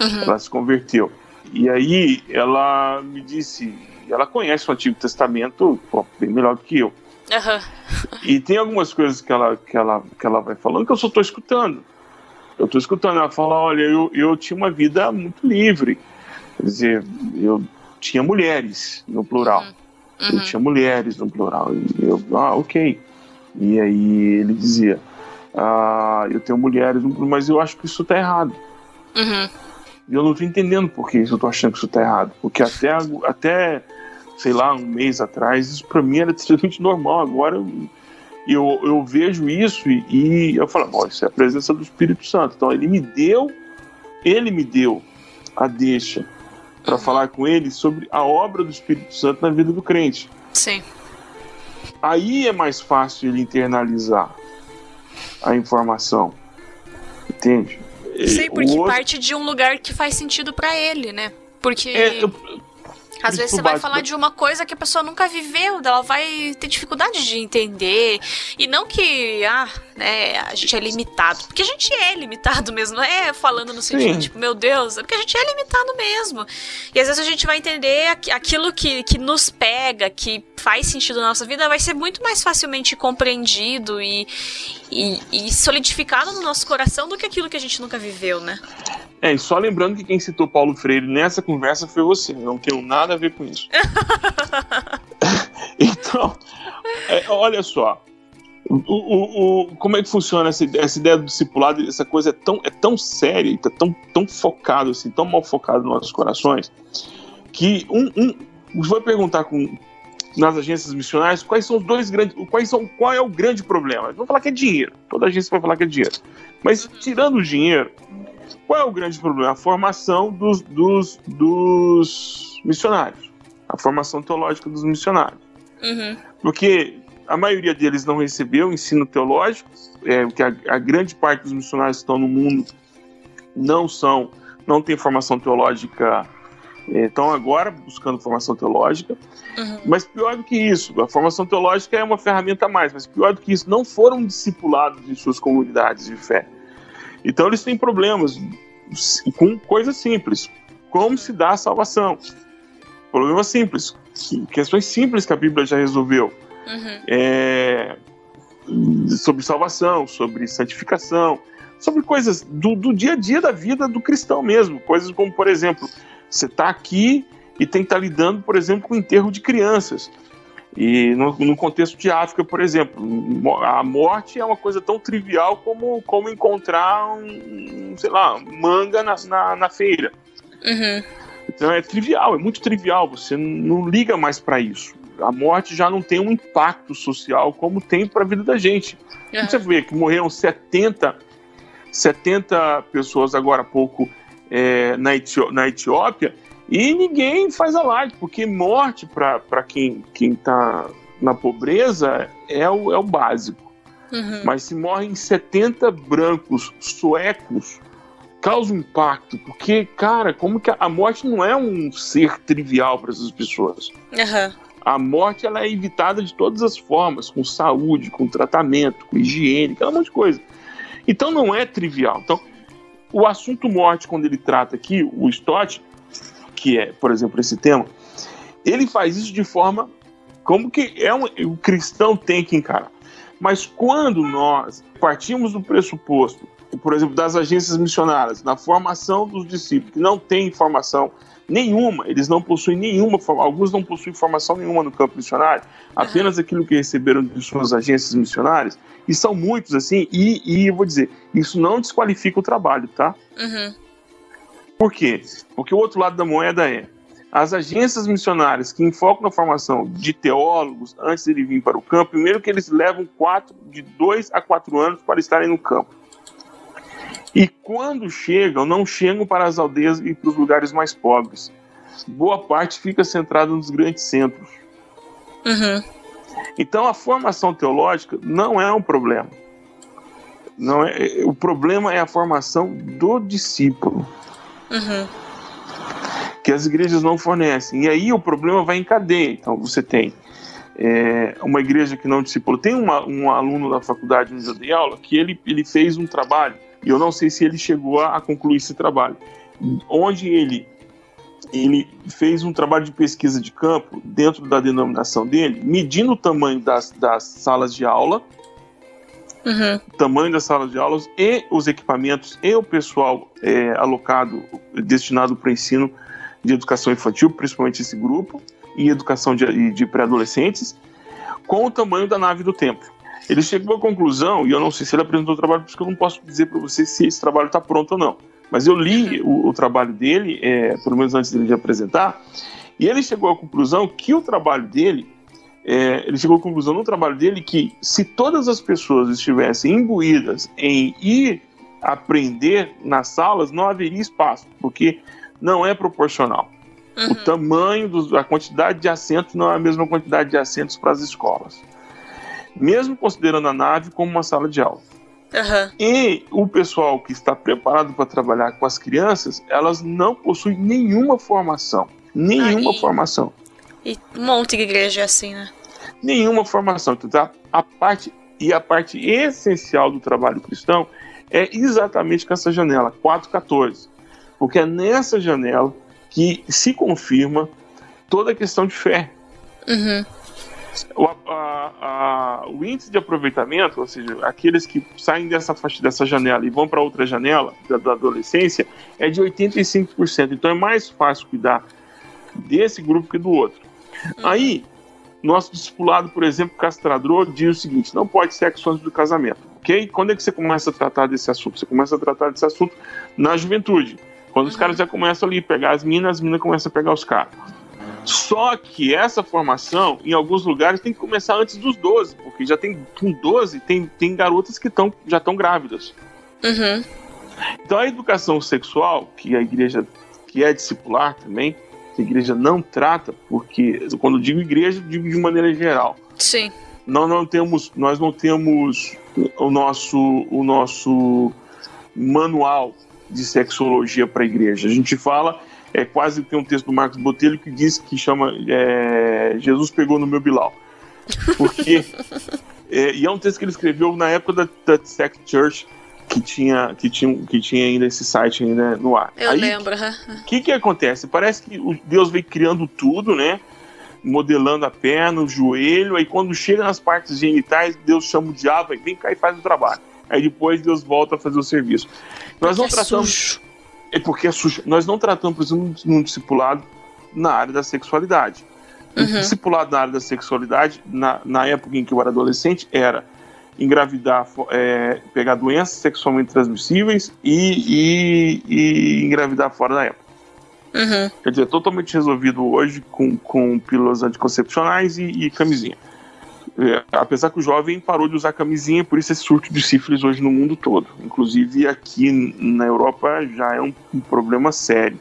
Uhum. Ela se converteu. E aí ela me disse, ela conhece o Antigo Testamento pô, bem melhor do que eu. Uhum. E tem algumas coisas que ela, que ela, que ela vai falando que eu só estou escutando. Eu estou escutando. Ela fala: olha, eu, eu tinha uma vida muito livre. Quer dizer, eu tinha mulheres no plural. Uhum. Eu tinha mulheres no plural. E eu, ah, ok. E aí ele dizia, ah, eu tenho mulheres no plural, mas eu acho que isso está errado. Uhum. E eu não estou entendendo por que eu estou achando que isso está errado. Porque até, até, sei lá, um mês atrás, isso para mim era extremamente normal. Agora eu, eu, eu vejo isso e, e eu falo, bom, isso é a presença do Espírito Santo. Então ele me deu, ele me deu a deixa para falar com ele sobre a obra do Espírito Santo na vida do crente. Sim. Aí é mais fácil ele internalizar. a informação. Entende? Sim, porque outro... parte de um lugar que faz sentido para ele, né? Porque. É, eu, às vezes você vai falar de uma coisa que a pessoa nunca viveu, ela vai ter dificuldade de entender. E não que, ah, né, a gente é limitado. Porque a gente é limitado mesmo, não é falando no sentido, Sim. tipo, meu Deus, é porque a gente é limitado mesmo. E às vezes a gente vai entender aquilo que, que nos pega, que faz sentido na nossa vida, vai ser muito mais facilmente compreendido e, e, e solidificado no nosso coração do que aquilo que a gente nunca viveu, né? É, e só lembrando que quem citou Paulo Freire nessa conversa foi você. não tenho nada a ver com isso. então, é, olha só. O, o, o, como é que funciona essa, essa, ideia do discipulado? Essa coisa é tão, é tão séria e tá tão, tão focado, assim, tão mal focado nos nossos corações, que um, um você vai perguntar com, nas agências missionárias quais são os dois grandes. Quais são, qual é o grande problema? Vamos falar que é dinheiro. Toda agência vai falar que é dinheiro. Mas tirando o dinheiro, qual é o grande problema? A formação dos, dos, dos missionários. A formação teológica dos missionários. Uhum. Porque a maioria deles não recebeu ensino teológico, é, que a, a, grande parte dos missionários que estão no mundo não são, não tem formação teológica, é, estão agora buscando formação teológica. Uhum. Mas pior do que isso, a formação teológica é uma ferramenta a mais, mas pior do que isso, não foram discipulados em suas comunidades de fé. Então eles têm problemas com coisas simples. Como se dá a salvação? Problemas simples. Questões simples que a Bíblia já resolveu. Uhum. É, sobre salvação, sobre santificação, sobre coisas do, do, dia a dia da vida do cristão mesmo. Coisas como, por exemplo, você está aqui e tem que estar tá lidando, por exemplo, com o enterro de crianças. E no, no, contexto de África, por exemplo, a morte é uma coisa tão trivial como, como encontrar um, sei lá, manga na, na, na feira. Uhum. Então é trivial, é muito trivial, você não liga mais para isso. A morte já não tem um impacto social como tem para a vida da gente. Uhum. Você vê que morreram 70, 70 pessoas agora há pouco é, na, na Etiópia e ninguém faz alarde, porque morte para quem, quem tá na pobreza é o, é o básico. Uhum. Mas se morrem 70 brancos suecos, causa um impacto, porque, cara, como que a, morte não é um ser trivial para essas pessoas. Uhum. A morte ela é evitada de todas as formas, com saúde, com tratamento, com higiene, aquela monte de coisa. Então não é trivial. Então, o assunto morte, quando ele trata aqui, o Stott, que é, por exemplo, esse tema, ele faz isso de forma como que é um, o cristão tem que encarar. Mas quando nós partimos do pressuposto, por exemplo, das agências missionárias, na formação dos discípulos, que não tem formação nenhuma, eles não possuem nenhuma, alguns não possuem formação nenhuma no campo missionário, apenas aquilo que receberam de suas agências missionárias, e são muitos assim, e, e eu vou dizer, isso não desqualifica o trabalho, tá? Uhum. Por quê? Porque o outro lado da moeda é as agências missionárias que enfocam na formação de teólogos antes de vir para o campo, primeiro que eles levam quatro, de dois a quatro anos para estarem no campo. E quando chegam, não chegam para as aldeias e para os lugares mais pobres. Boa parte fica centrada nos grandes centros. Uhum. Então a formação teológica não é um problema. Não é, o problema é a formação do discípulo. Uhum. Que as igrejas não fornecem. E aí o problema vai em cadeia. Então você tem é, uma igreja que não discipula. Tem uma, um aluno da faculdade onde eu dei aula que ele, ele fez um trabalho, e eu não sei se ele chegou a, a concluir esse trabalho, onde ele ele fez um trabalho de pesquisa de campo dentro da denominação dele, medindo o tamanho das, das salas de aula uhum. tamanho das salas de aulas e os equipamentos e o pessoal é, alocado, destinado para o ensino de educação infantil, principalmente esse grupo, e educação de, de pré-adolescentes, com o tamanho da nave do templo. Ele chegou à conclusão, e eu não sei se ele apresentou o trabalho, porque eu não posso dizer para você se esse trabalho está pronto ou não. Mas eu li uhum. o, o trabalho dele, é, pelo menos antes dele de apresentar, e ele chegou à conclusão que o trabalho dele é, ele chegou à conclusão no trabalho dele que se todas as pessoas estivessem imbuídas em ir aprender nas salas, não haveria espaço, porque não é proporcional. Uhum. O tamanho, dos, a quantidade de assentos não é a mesma quantidade de assentos para as escolas. Mesmo considerando a nave como uma sala de aula. Uhum. E o pessoal que está preparado para trabalhar com as crianças, elas não possuem nenhuma formação. Nenhuma formação. E um monte de igreja é assim, né? Nenhuma formação. Então, a, a parte e a parte essencial do trabalho cristão é exatamente com essa janela, 414. Porque é nessa janela que se confirma toda a questão de fé. Uhum. O, a, a, o, índice de aproveitamento, ou seja, aqueles que saem dessa faixa, dessa janela e vão para outra janela da, da, adolescência, é de 85%. Então é mais fácil cuidar desse grupo que do outro. Uhum. Aí, nosso discipulado, por exemplo, castrador, diz o seguinte: não pode sexo antes do casamento, ok? Quando é que você começa a tratar desse assunto? Você começa a tratar desse assunto na juventude. Quando os uhum. caras já começam ali a pegar as minas, as minas começam a pegar os caras. Só que essa formação, em alguns lugares, tem que começar antes dos 12, porque já tem com 12 tem, tem garotas que tão, já estão grávidas. Uhum. Então a educação sexual, que a igreja que é discipular também, a igreja não trata, porque quando digo igreja, digo de maneira geral. Sim. Nós não temos, nós não temos o nosso, o nosso manual de sexologia para a igreja. A gente fala, é quase tem um texto do Marcos Botelho que diz que chama é, Jesus pegou no meu Bilal. Porque é, e é um texto que ele escreveu na época da, da Sex Church que tinha, que, tinha, que tinha ainda esse site ainda no ar. Eu Aí, lembro. O que, que acontece? Parece que Deus veio criando tudo, né? Modelando a perna, o joelho, aí quando chega nas partes genitais, Deus chama o diabo e vem cá e faz o trabalho. Aí depois Deus volta a fazer o serviço. Nós não é tratamos. Sujo. É porque é sujo. Nós não tratamos, por exemplo, num discipulado na área da sexualidade. Uhum. O discipulado na área da sexualidade, na, na época em que eu era adolescente, era engravidar, é, pegar doenças sexualmente transmissíveis e, e, e engravidar fora da época. Uhum. Quer dizer, totalmente resolvido hoje com, com pílulas anticoncepcionais e, e camisinha. É, apesar que o jovem parou de usar camisinha, por isso esse surto de sífilis hoje no mundo todo. Inclusive aqui na Europa já é um, um problema sério,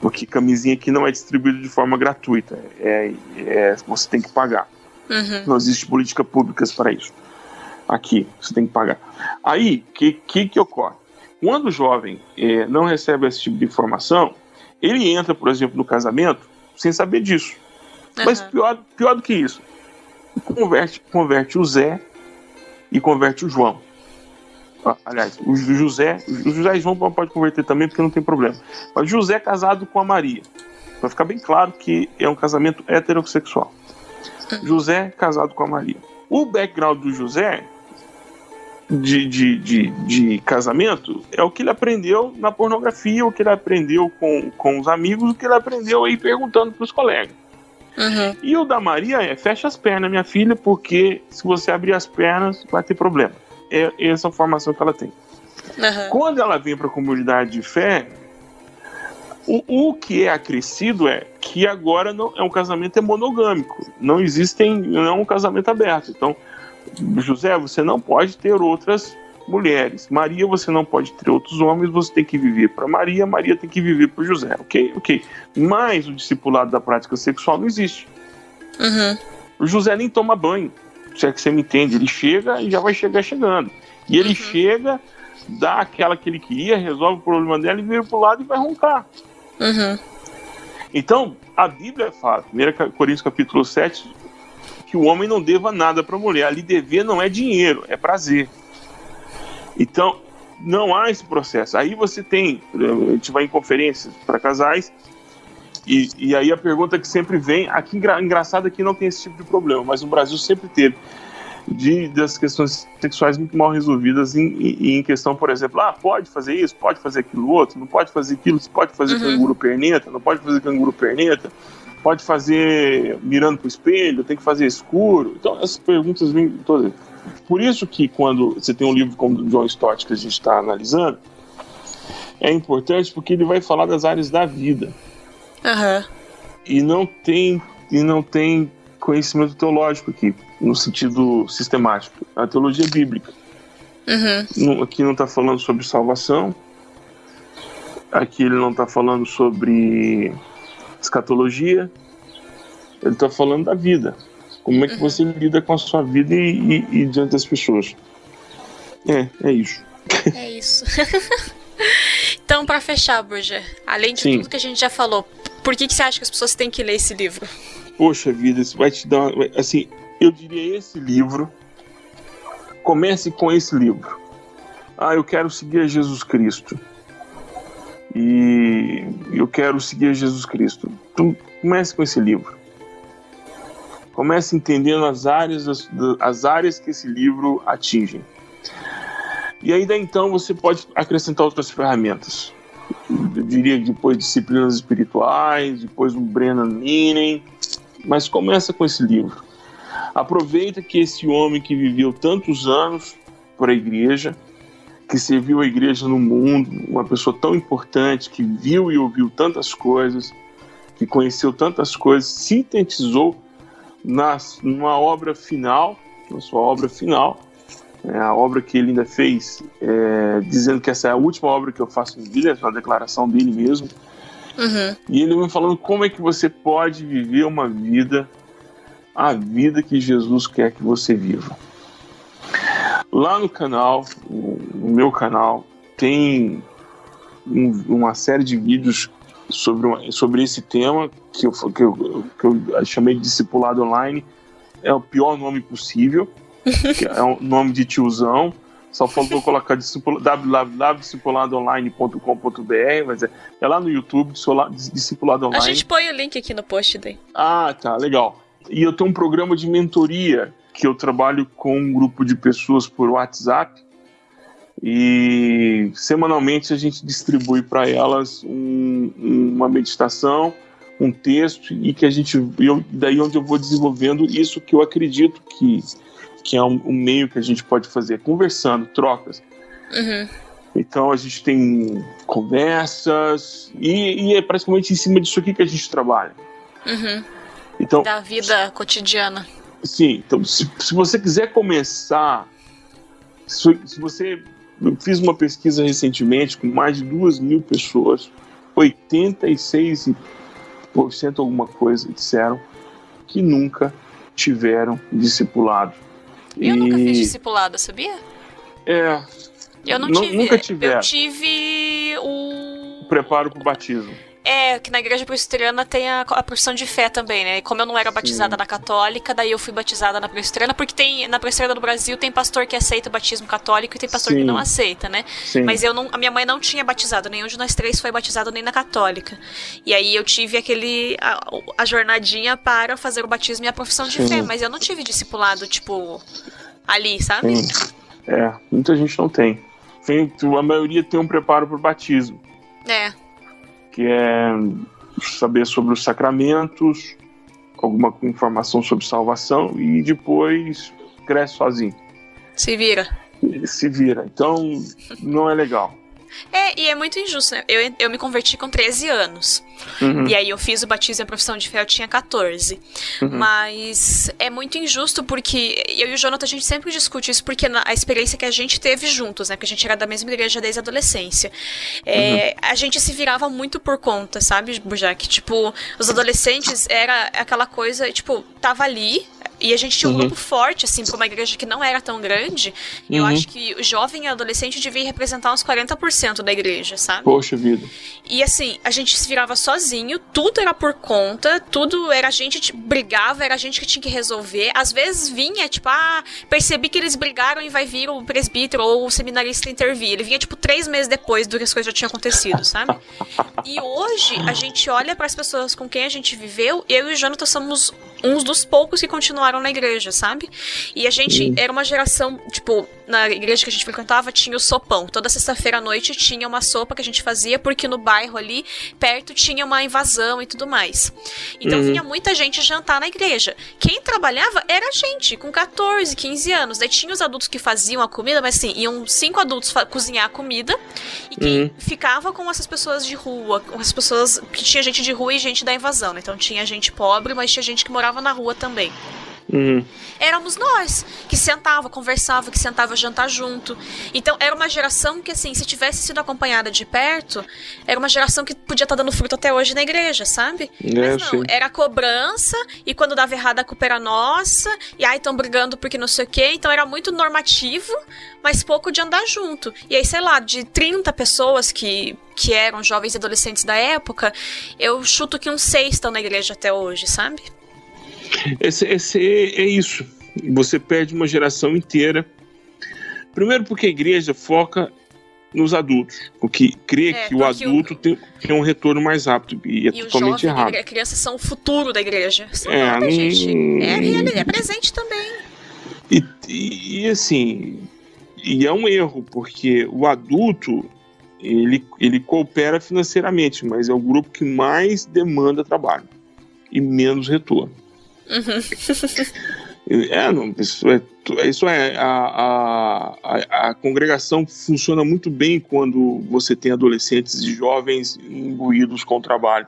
porque camisinha aqui não é distribuída de forma gratuita, é, é você tem que pagar. Uhum. Não existe política públicas para isso aqui, você tem que pagar. Aí, o que, que, que ocorre? Quando o jovem é, não recebe esse tipo de informação, ele entra, por exemplo, no casamento sem saber disso. Uhum. Mas pior, pior do que isso, converte, converte o Zé e converte o João. Ah, aliás, o José, o José e João pode converter também porque não tem problema. Mas José é casado com a Maria. Para ficar bem claro que é um casamento heterossexual. Uhum. José é casado com a Maria. O background do José de, de, de, de, casamento é o que ele aprendeu na pornografia, o que ele aprendeu com, com os amigos, o que ele aprendeu aí perguntando para os colegas. Uhum. E o da Maria é fecha as pernas, minha filha, porque se você abrir as pernas vai ter problema. É essa a formação que ela tem. Uhum. Quando ela vem para a comunidade de fé, o, o que é acrescido é que agora não é um casamento é monogâmico, não existem, não é um casamento aberto. Então, José, você não pode ter outras mulheres. Maria, você não pode ter outros homens, você tem que viver para Maria, Maria tem que viver para José, ok? Ok. Mas o discipulado da prática sexual não existe. Uhum. O José nem toma banho, se é que você me entende. Ele chega e já vai chegar chegando. E ele uhum. chega, dá aquela que ele queria, resolve o problema dela e vira pro lado e vai roncar. Uhum. Então, a Bíblia fala, 1 Coríntios capítulo 7, que o homem não deva nada para a mulher. Ali dever não é dinheiro, é prazer. Então, não há esse processo. Aí você tem, a gente vai em conferências para casais, e, e, aí a pergunta que sempre vem, aqui engraçado aqui não tem esse tipo de problema, mas no Brasil sempre teve de das questões sexuais muito mal resolvidas em, em, em, questão, por exemplo, ah, pode fazer isso, pode fazer aquilo outro, não pode fazer aquilo, pode fazer uhum. canguru perneta, não pode fazer canguru perneta pode fazer mirando para o espelho, tem que fazer escuro. Então, essas perguntas vêm todas. Por isso que quando você tem um livro como o John Stott que a gente está analisando, é importante porque ele vai falar das áreas da vida. Uhum. E não tem e não tem conhecimento teológico aqui, no sentido sistemático. A teologia bíblica. Uhum. Aqui não está falando sobre salvação. Aqui ele não está falando sobre escatologia, ele está falando da vida. Como é que uhum. você lida com a sua vida e, e, e diante das pessoas. É, é isso. É isso. então, para fechar, Burger, além de Sim. tudo que a gente já falou, por que, que você acha que as pessoas têm que ler esse livro? Poxa vida, isso vai te dar. Assim, eu diria esse livro. Comece com esse livro. Ah, eu quero seguir Jesus Cristo. E eu quero seguir Jesus Cristo. Então, comece com esse livro. Comece entendendo as áreas, as, as áreas que esse livro atinge. E daí então, você pode acrescentar outras ferramentas. Eu diria depois disciplinas espirituais, depois um Brennan Manning, mas começa com esse livro. Aproveita que esse homem que viveu tantos anos para a igreja, que serviu a igreja no mundo, uma pessoa tão importante, que viu e ouviu tantas coisas, que conheceu tantas coisas, sintetizou na, numa obra final, na sua obra final, é a obra que ele ainda fez, é, dizendo que essa é a última obra que eu faço em vida, é uma declaração dele mesmo. Uhum. E ele vem falando como é que você pode viver uma vida, a vida que Jesus quer que você viva. Lá no canal, no meu canal, tem um, uma série de vídeos sobre, sobre esse tema que eu, que, eu, que eu chamei de discipulado online. É o pior nome possível é um nome de tiozão. Só faltou colocar www.discipuladoonline.com.br, mas é, é, lá no YouTube, Discipulado Online. A gente põe o link aqui no post daí. Ah, tá, legal. E eu tenho um programa de mentoria que eu trabalho com um grupo de pessoas por WhatsApp e semanalmente a gente distribui para elas um, uma meditação, um texto e que a gente eu, daí onde eu vou desenvolvendo isso que eu acredito que que é um, um meio que a gente pode fazer, conversando, trocas. Uhum. Então a gente tem conversas e, e, é praticamente em cima disso aqui que a gente trabalha. Uhum. Então, da vida cotidiana. Sim, então se, se você quiser começar, se, se você. Eu fiz uma pesquisa recentemente com mais de duas mil pessoas, 86% alguma coisa disseram que nunca tiveram discipulado. Eu e... nunca fiz discipulado, sabia? É. Eu não, tive. Nunca tive. Eu tive o. Preparo pro batismo. É, que na igreja presbiteriana tem a, a profissão de fé também, né? E como eu não era batizada Sim. na católica, daí eu fui batizada na presbiteriana, porque tem na presbiteriana do Brasil tem pastor que aceita o batismo católico e tem pastor Sim. que não aceita, né? Sim. Mas eu não, a minha mãe não tinha batizado, nenhum de nós três foi batizado nem na católica. E aí eu tive aquele a, a jornadinha para fazer o batismo e a profissão de fé, mas eu não tive discipulado tipo ali, sabe? É, muita gente não tem. A maioria tem um preparo para o batismo. É que é saber sobre os sacramentos, alguma informação sobre salvação e depois cresce sozinho. Se vira. Se vira. Então, não é legal. É, e é muito injusto, né? Eu, eu me converti com 13 anos. Uhum. E aí eu fiz o batismo e a profissão de fé, eu tinha 14. Uhum. Mas é muito injusto porque eu e o Jonathan a gente sempre discute isso porque na, a experiência que a gente teve juntos, né? Porque a gente era da mesma igreja desde a adolescência. É, uhum. A gente se virava muito por conta, sabe, Burjac? Tipo, os adolescentes era aquela coisa, tipo, tava ali, e a gente tinha um uhum. grupo forte, assim, pra uma igreja que não era tão grande. Uhum. eu acho que o jovem e adolescente devia representar uns 40% da igreja, sabe? Poxa vida. E assim, a gente se virava sozinho, tudo era por conta, tudo era a gente que brigava, era a gente que tinha que resolver. Às vezes vinha, tipo, ah, percebi que eles brigaram e vai vir o presbítero ou o seminarista intervir. Ele vinha, tipo, três meses depois do que as coisas já tinham acontecido, sabe? E hoje, a gente olha para as pessoas com quem a gente viveu, eu e o Jonathan somos uns dos poucos que continuaram na igreja, sabe? E a gente uhum. era uma geração, tipo, na igreja que a gente frequentava tinha o sopão. Toda sexta-feira à noite tinha uma sopa que a gente fazia, porque no bairro ali, perto, tinha uma invasão e tudo mais. Então uhum. vinha muita gente jantar na igreja. Quem trabalhava era a gente, com 14, 15 anos. Daí tinha os adultos que faziam a comida, mas assim, iam cinco adultos cozinhar a comida. E quem uhum. ficava com essas pessoas de rua, com as pessoas que tinha gente de rua e gente da invasão, né? Então tinha gente pobre, mas tinha gente que morava na rua também. Uhum. Éramos nós que sentava, conversava, que sentava jantar junto. Então era uma geração que, assim, se tivesse sido acompanhada de perto, era uma geração que podia estar tá dando fruto até hoje na igreja, sabe? É, Mas não, era cobrança, e quando dava errado a culpa era nossa, e aí estão brigando porque não sei o quê. Então era muito normativo, mas pouco de andar junto. E aí, sei lá, de 30 pessoas que, que eram jovens e adolescentes da época, eu chuto que uns seis estão na igreja até hoje, sabe? Esse, esse é isso. Você perde uma geração inteira. Primeiro porque a igreja foca nos adultos, porque crê é, que o adulto o... Tem, tem, um retorno mais rápido e é e totalmente errado. As crianças são o futuro da igreja. São é, nada, gente. É, é, presente também. E, e, e, assim, e é um erro, porque o adulto ele, ele coopera financeiramente, mas é o grupo que mais demanda trabalho e menos retorno. Uhum. é, não, isso é, isso é a, a, a, a, congregação funciona muito bem quando você tem adolescentes e jovens imbuídos com o trabalho.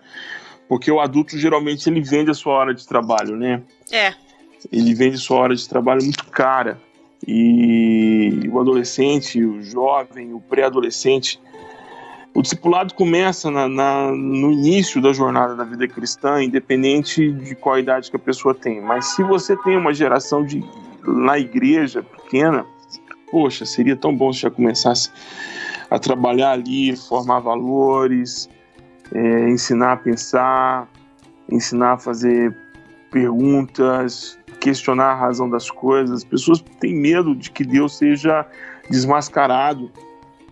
Porque o adulto geralmente ele vende a sua hora de trabalho, né? É. Ele vende sua hora de trabalho muito cara. E o adolescente, o jovem, o pré-adolescente, o discipulado começa na, na, no início da jornada da vida cristã, independente de qual idade que a pessoa tem. Mas se você tem uma geração de na igreja pequena, poxa, seria tão bom se já começasse a trabalhar ali, formar valores, é, ensinar a pensar, ensinar a fazer perguntas, questionar a razão das coisas. As pessoas têm medo de que Deus seja desmascarado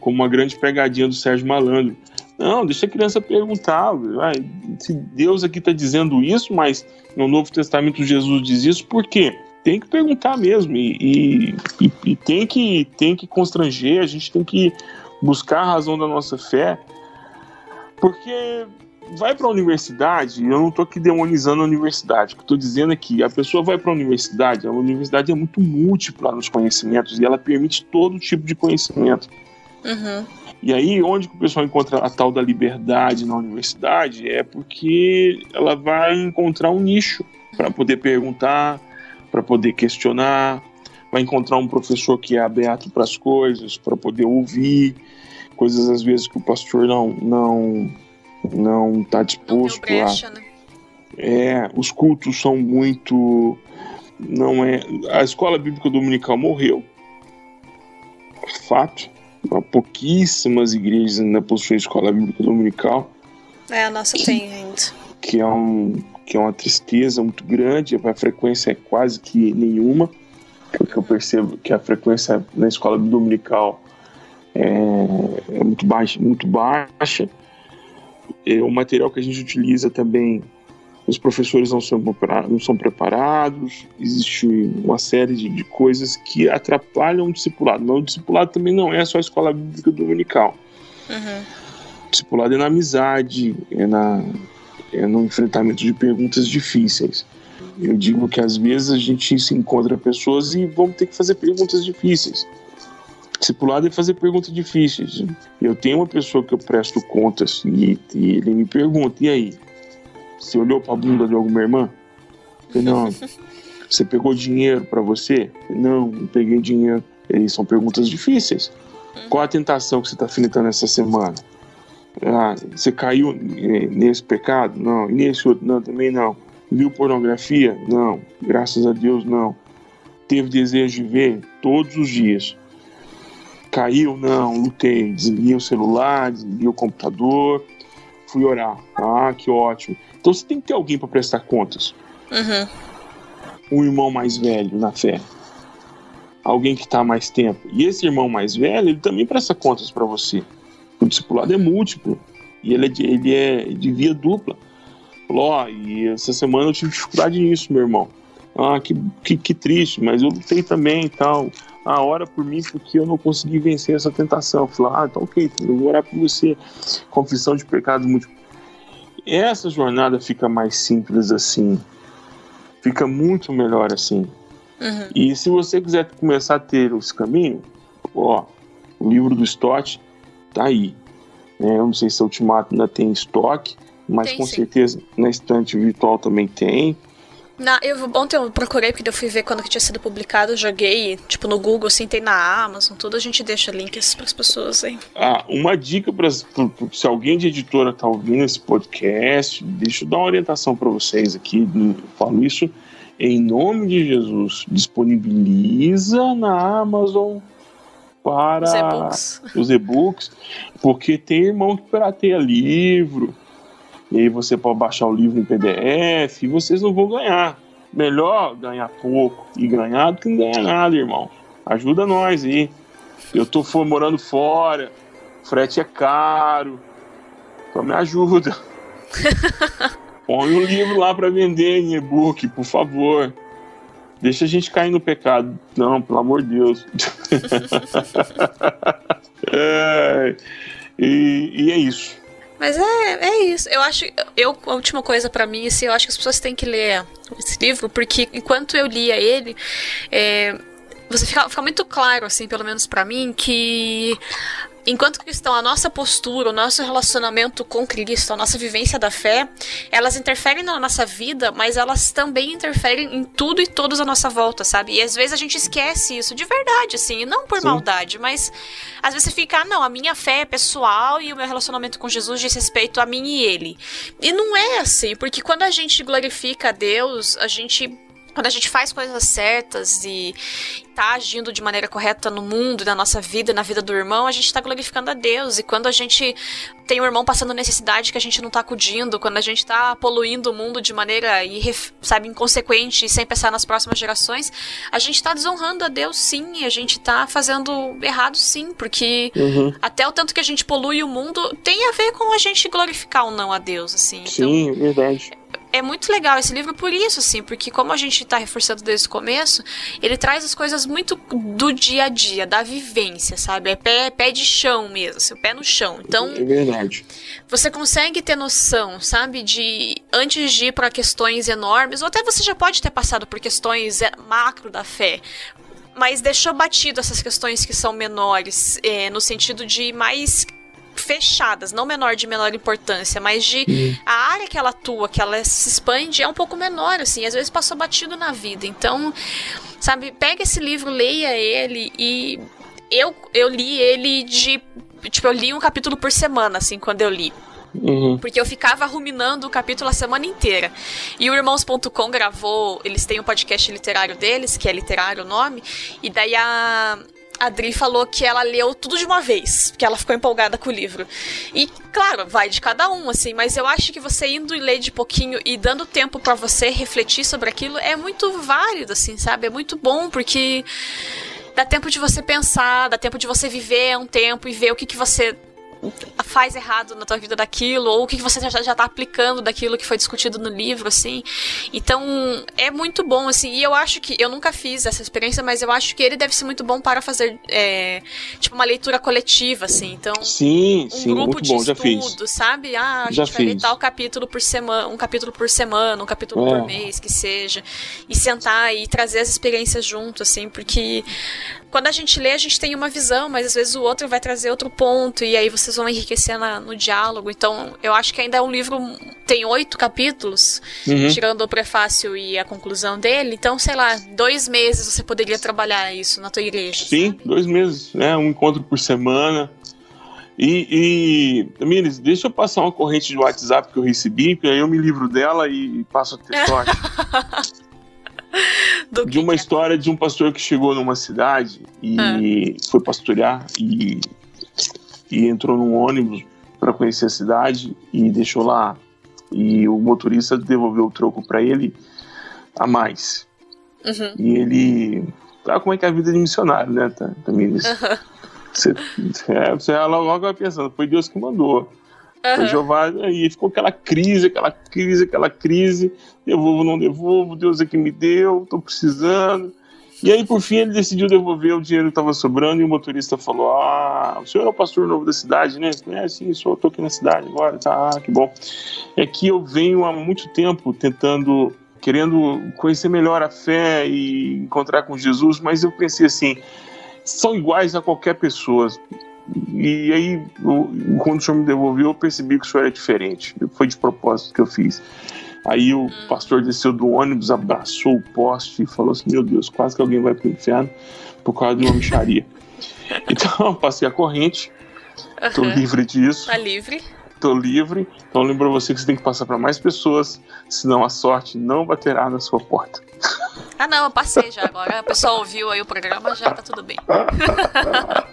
como uma grande pegadinha do Sérgio Malandro. Não, deixa a criança perguntar. Vai, se Deus aqui está dizendo isso, mas no Novo Testamento Jesus diz isso, por quê? Tem que perguntar mesmo e, e, e tem, que, tem que constranger, a gente tem que buscar a razão da nossa fé, porque vai para a universidade, eu não estou aqui demonizando a universidade, o que estou dizendo é que a pessoa vai para a universidade, a universidade é muito múltipla nos conhecimentos e ela permite todo tipo de conhecimento. Uhum. E aí, onde que o pessoal encontra a tal da liberdade na universidade é porque ela vai encontrar um nicho para poder perguntar, para poder questionar, vai encontrar um professor que é aberto para as coisas, para poder ouvir coisas às vezes que o pastor não não não está disposto não brecha, a. Né? É, os cultos são muito não é a escola bíblica dominical morreu fato pouquíssimas igrejas ainda possuem escola bíblica dominical. É, a nossa tem ainda. Que é, um, que é uma tristeza muito grande, a frequência é quase que nenhuma, porque eu percebo que a frequência na escola dominical é, é muito baixa, muito baixa. E o material que a gente utiliza também os professores não são, não são preparados, existe uma série de, de, coisas que atrapalham o discipulado. Mas o discipulado também não é só a escola bíblica dominical. Uhum. O discipulado é na amizade, é, na, é no enfrentamento de perguntas difíceis. Eu digo que às vezes a gente se encontra pessoas e vamos ter que fazer perguntas difíceis. Discipulado é fazer perguntas difíceis. Eu tenho uma pessoa que eu presto contas e, e ele me pergunta: e aí? Você olhou para a bunda de alguma irmã? não. Você pegou dinheiro para você? não, não peguei dinheiro. E são perguntas difíceis. Qual a tentação que você está enfrentando essa semana? Ah, você caiu nesse pecado? Não. E nesse outro? Não, também não. Viu pornografia? Não. Graças a Deus, não. Teve desejo de ver? Todos os dias. Caiu? Não. Lutei. Desliguei o celular, desliguei o computador, fui orar. Ah, que ótimo. Então você tem que ter alguém para prestar contas. Uhum. Um irmão mais velho na fé. Alguém que está há mais tempo. E esse irmão mais velho, ele também presta contas para você. O discipulado é múltiplo. E ele é de, ele é de via dupla. Falou, ó, e essa semana eu tive dificuldade nisso, meu irmão. Ah, que, que, que triste, mas eu lutei também e tal. Ah, ora por mim porque eu não consegui vencer essa tentação. Eu falei, ah, tá ok, eu vou orar por você. Confissão de pecados múltiplos essa jornada fica mais simples assim. Fica muito melhor assim. Uhum. E se você quiser começar a ter esse caminho, ó, o livro do Stott tá aí. Né? Eu não sei se a Ultimato ainda tem estoque, mas tem, com sim. certeza na estante virtual também tem. Na, eu, ontem eu procurei, porque eu fui ver quando que tinha sido publicado, joguei, tipo, no Google, assim, tem na Amazon, tudo, a gente deixa links para as pessoas aí. Ah, uma dica para se alguém de editora tá ouvindo esse podcast, deixa eu dar uma orientação para vocês aqui, eu falo isso em nome de Jesus, disponibiliza na Amazon para os e-books, porque tem irmão que pirateia livro, e aí você pode baixar o livro em PDF e vocês não vão ganhar. Melhor ganhar pouco e ganhar do que não ganhar nada, irmão. Ajuda nós aí. Eu tô morando fora, frete é caro. Então me ajuda. Põe o um livro lá para vender em e-book, por favor. Deixa a gente cair no pecado. Não, pelo amor de Deus. é, e, e é isso. Mas é, é isso. Eu acho. Eu, a última coisa para mim, assim, eu acho que as pessoas têm que ler esse livro, porque enquanto eu lia ele, é, você fica, fica muito claro, assim, pelo menos para mim, que enquanto cristão, a nossa postura, o nosso relacionamento com Cristo, a nossa vivência da fé, elas interferem na nossa vida, mas elas também interferem em tudo e todos à nossa volta, sabe? E às vezes a gente esquece isso de verdade, assim, e não por Sim. maldade, mas às vezes você fica, ah, não, a minha fé é pessoal e o meu relacionamento com Jesus diz respeito a mim e ele. E não é assim, porque quando a gente glorifica a Deus, a gente quando a gente faz coisas certas e tá agindo de maneira correta no mundo, na nossa vida, na vida do irmão, a gente está glorificando a Deus. E quando a gente tem um irmão passando necessidade que a gente não tá acudindo, quando a gente tá poluindo o mundo de maneira, sabe, inconsequente e sem pensar nas próximas gerações, a gente tá desonrando a Deus sim, a gente tá fazendo errado sim, porque uhum. até o tanto que a gente polui o mundo tem a ver com a gente glorificar ou não a Deus, assim. Sim, então, verdade é muito legal esse livro por isso, assim, porque como a gente está reforçando desde o começo, ele traz as coisas muito do dia a dia, da vivência, sabe? É pé, pé de chão mesmo, seu pé no chão. Então, é verdade. Você consegue ter noção, sabe, de antes de ir para questões enormes, ou até você já pode ter passado por questões é, macro da fé, mas deixou batido essas questões que são menores, é, no sentido de mais fechadas, não menor de menor importância, mas de uhum. a área que ela atua, que ela se expande, é um pouco menor, assim, às vezes passou batido na vida. Então, sabe, pega esse livro, leia ele e eu, eu li ele de. Tipo, eu li um capítulo por semana, assim, quando eu li. Uhum. Porque eu ficava ruminando o capítulo a semana inteira. E o Irmãos.com gravou, eles têm um podcast literário deles, que é literário o nome, e daí a, a Adri falou que ela leu tudo de uma vez, que ela ficou empolgada com o livro. E, claro, vai de cada um, assim, mas eu acho que você indo e ler de pouquinho e dando tempo para você refletir sobre aquilo é muito válido, assim, sabe? É muito bom, porque dá tempo de você pensar, dá tempo de você viver um tempo e ver o que, que você faz errado na tua vida daquilo, ou o que você já, já tá aplicando daquilo que foi discutido no livro, assim. Então, é muito bom, assim, e eu acho que, eu nunca fiz essa experiência, mas eu acho que ele deve ser muito bom para fazer, é, tipo, uma leitura coletiva, assim. Então, sim, um sim, grupo muito de bom, já estudo, fiz. sabe? Ah, a já gente vai fiz. ler tal capítulo por semana, um capítulo por semana, um capítulo É. por mês, que seja. E sentar e trazer as experiências junto, assim, porque quando a gente lê, a gente tem uma visão, mas às vezes o outro vai trazer outro ponto, e aí vocês vão enriquecer na- no diálogo. Então, eu acho que ainda é um livro. Tem oito capítulos, Uhum. tirando o prefácio e a conclusão dele. Então, sei lá, dois meses você poderia trabalhar isso na tua igreja. Sim, dois meses, né? Um encontro por semana. E, e deixa eu passar uma corrente de WhatsApp que eu recebi, que aí eu me livro dela e passo a ter sorte. Do de uma é? história de um pastor que chegou numa cidade e Ah. foi pastorear e, e entrou num ônibus para conhecer a cidade e deixou lá. E o motorista devolveu o troco para ele a mais. Uhum. E ele. Sabe como é que é a vida de missionário, né, Ta- Tamires? Aham. Você, é, você logo vai pensando, foi Deus que mandou. Aham. Jeová, aí ficou aquela crise, aquela crise, aquela crise. Devolvo, não devolvo, Deus é que me deu, tô precisando. E aí, por fim, ele decidiu devolver o dinheiro que estava sobrando e o motorista falou: Ah, o senhor é o pastor novo da cidade, né? É, sim, sou, tô aqui na cidade agora, tá, ah, que bom. É que eu venho há muito tempo tentando, querendo conhecer melhor a fé e encontrar com Jesus, mas eu pensei assim: são iguais a qualquer pessoa. E aí, eu- quando o senhor me devolveu, eu percebi que o senhor é diferente. Foi de propósito que eu fiz. Aí o pastor desceu do ônibus, abraçou o poste e falou assim: Meu Deus, quase que alguém vai pro inferno por causa de uma micharia. então eu passei a corrente, tô Aham. livre disso, Tá livre. tô livre. Então lembro você que você tem que passar para mais pessoas, senão a sorte não baterá na sua porta. Ah, não, eu passei já agora. O pessoal ouviu aí o programa, já tá tudo bem.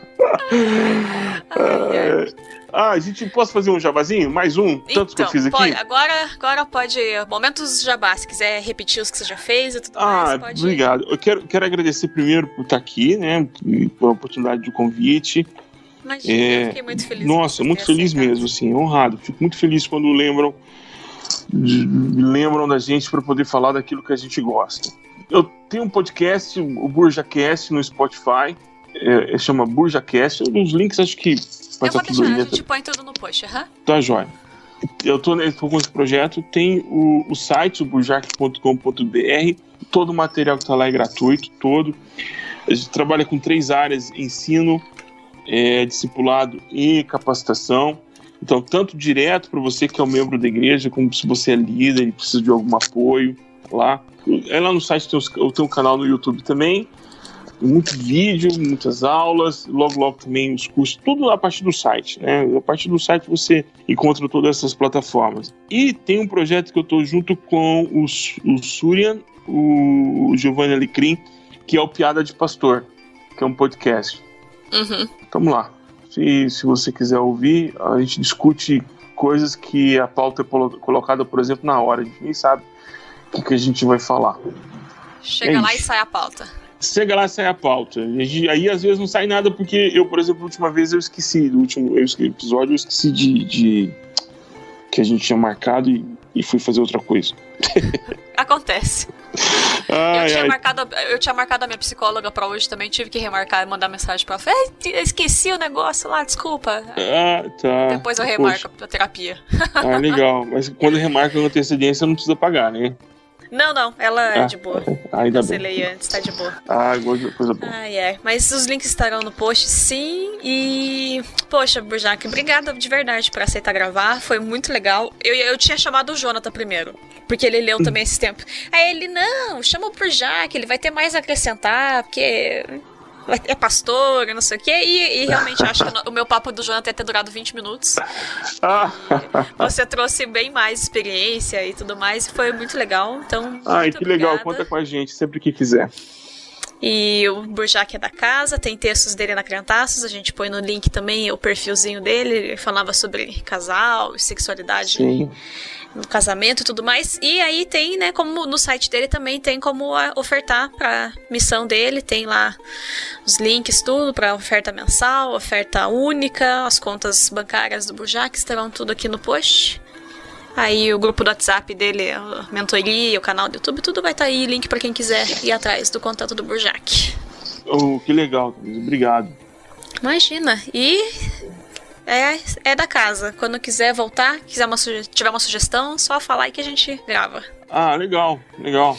Ai, ai. Ah, a gente posso fazer um jabazinho? Mais um? Tantos que eu Então, fiz aqui? pode- agora, agora pode. Momentos jabá, se quiser repetir os que você já fez e tudo Ah, mais, pode. obrigado. Eu quero, quero agradecer primeiro por estar aqui, né? Pela oportunidade do convite. Imagina, É, eu fiquei muito feliz. Nossa, muito feliz aceitado. mesmo, assim, honrado. Fico muito feliz quando lembram, de- lembram da gente para poder falar daquilo que a gente gosta. Eu tenho um podcast, o BurjaCast, no Spotify. É, chama BurjaCast. Os links acho que vai Eu estar tudo deixar, a gente põe tudo no post, aham. Tá jóia. Eu tô, tô com esse projeto, tem o, o site, o burjac.com.br, todo o material que tá lá é gratuito, todo. A gente trabalha com três áreas, ensino, é, discipulado e capacitação. Então, tanto direto para você que é um membro da igreja, como se você é líder e precisa de algum apoio lá. É lá no site, tem os- tenho um canal no YouTube também, muito vídeo, muitas aulas, logo logo também os cursos, tudo a partir do site, né? A partir do site você encontra todas essas plataformas. E tem um projeto que eu estou junto com o, o Surian, o Giovanni Alecrim, que é o Piada de Pastor, que é um podcast. Uhum. Tamo lá. Se, se você quiser ouvir, a gente discute coisas que a pauta é colocada, por exemplo, na hora. A gente nem sabe o que, que a gente vai falar. Chega É lá isso. e sai a pauta. Chega lá e sai a pauta. Aí às vezes não sai nada porque eu, por exemplo, a última vez eu esqueci, do último eu esque- episódio eu esqueci de, de- que a gente tinha marcado e, e fui fazer outra coisa. Acontece. eu, Ai, tinha ai. marcado, eu tinha marcado a minha psicóloga pra hoje também, tive que remarcar e mandar mensagem pra ela. Falei, "Ei, eu esqueci o negócio lá, desculpa. Ah, tá. Depois eu Poxa. remarco a terapia. Ah, legal. Mas quando remarca com antecedência não precisa pagar, né? Não, não, ela é Ah, de boa. Ainda bem. Cancelei antes, tá de boa. Ah, coisa boa. Ai, é. Mas os links estarão no post, sim. E. Poxa, Burjac, obrigada de verdade por aceitar gravar. Foi muito legal. Eu, eu tinha chamado o Jonathan primeiro. Porque ele leu também esse tempo. Aí ele, não, chama o Burjac, ele vai ter mais a acrescentar, porque. É pastor, não sei o quê. E, e realmente acho que o meu papo do Jonathan ia ter durado 20 minutos. Você trouxe bem mais experiência e tudo mais. E foi muito legal. Então. ai, que legal. obrigada. Conta com a gente sempre que quiser. E o Burjac é da casa, tem textos dele na Crentaços, a gente põe no link também o perfilzinho dele, ele falava sobre casal, sexualidade Sim. No casamento e tudo mais. E aí tem, né, como no site dele também tem como ah, ofertar pra missão dele, tem lá os links, tudo pra oferta mensal, oferta única, as contas bancárias do Burjac estarão tudo aqui no post. Aí o grupo do WhatsApp dele, a mentoria, o canal do YouTube, tudo vai estar aí, link pra quem quiser ir atrás do contato do Burjac. Oh, que legal. Obrigado. Imagina. E é, é da casa. Quando quiser voltar, quiser uma tiver uma sugestão, só falar aí que a gente grava. Ah, legal, legal.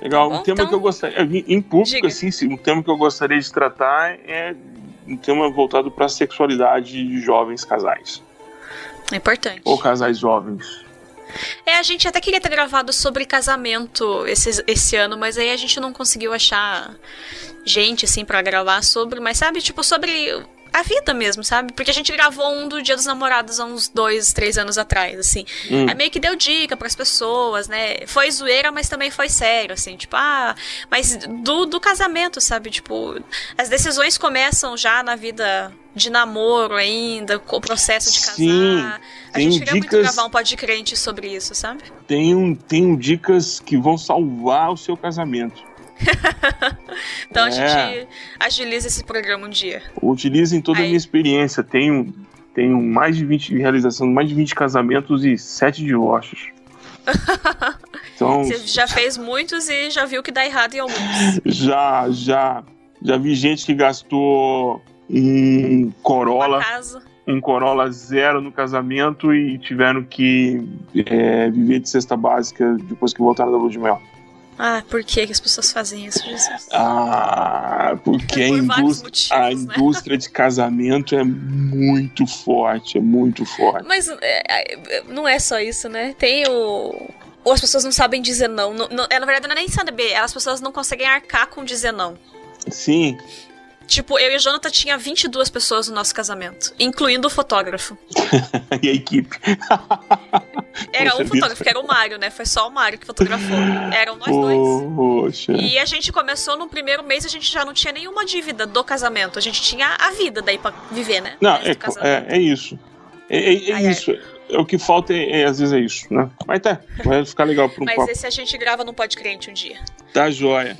Legal. Tá bom, um tema então- que eu gostaria. Em público, Diga. assim, sim, um tema que eu gostaria de tratar é um tema voltado para a sexualidade de jovens casais. É importante. Ou casais jovens. É, a gente até queria ter gravado sobre casamento esse, esse ano, mas aí a gente não conseguiu achar gente, assim, pra gravar sobre. Mas, sabe, tipo, sobre a vida mesmo, sabe? Porque a gente gravou um do Dia dos Namorados há uns dois, três anos atrás, assim. Hum. Aí meio que deu dica pras pessoas, né? Foi zoeira, mas também foi sério, assim, tipo, ah, mas do, do casamento, sabe? Tipo, as decisões começam já na vida de namoro ainda, com o processo de casar. Sim, a tem gente queria muito dicas- gravar um podcast sobre isso, sabe? Tenho, tenho dicas que vão salvar o seu casamento. Então a É. gente agiliza esse programa um dia. Utilizem toda a Aí. minha experiência. Tenho, tenho mais de 20 realização de mais de 20 casamentos e 7 divórcios. Então, Você já fez muitos e já viu que dá errado em alguns. já, já, já vi gente que gastou um Corolla, um Corolla zero no casamento e tiveram que é, viver de cesta básica depois que voltaram da lua de mel. Ah, por que, que as pessoas fazem isso, Jesus? Ah, porque a Por vários indústria, a motivos, né? indústria de casamento é muito forte, é muito forte. Mas é, é, não é só isso, né? Tem o. ou as pessoas não sabem dizer não. não, não é, na verdade, não é nem saber, as pessoas não conseguem arcar com dizer não. Sim. Tipo, eu e o Jonathan tinha 22 pessoas no nosso casamento, incluindo o fotógrafo. e a equipe. Era um fotógrafo, que era o Mário, né? Foi só o Mário que fotografou. Eram nós dois. Poxa. E a gente começou no primeiro mês, a gente já não tinha nenhuma dívida do casamento. A gente tinha a vida daí pra viver, né? Não, é, é, é, isso. É, é, é ai, isso. Ai. É, o que falta é, é, às vezes é isso, né? Mas tá, vai ficar legal por um Mas papo. esse a gente grava no Pode Crente um dia. Tá joia.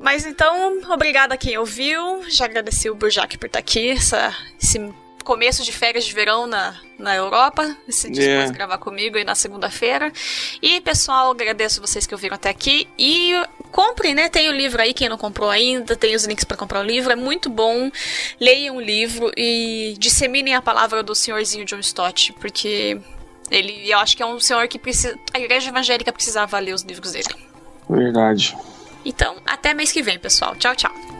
Mas então, obrigada a quem ouviu. Já agradeci o Burjac por estar aqui, essa, esse começo de férias de verão na, na Europa. Se dispôs yeah. gravar comigo aí na segunda-feira. E, pessoal, agradeço vocês que ouviram até aqui. E comprem, né? Tem o livro aí, quem não comprou ainda, tem os links para comprar o livro. É muito bom. Leiam o livro e disseminem a palavra do senhorzinho John Stott, porque ele, eu acho que é um senhor que precisa. A igreja evangélica precisava ler os livros dele. Verdade. Então, até mês que vem, pessoal. Tchau, tchau.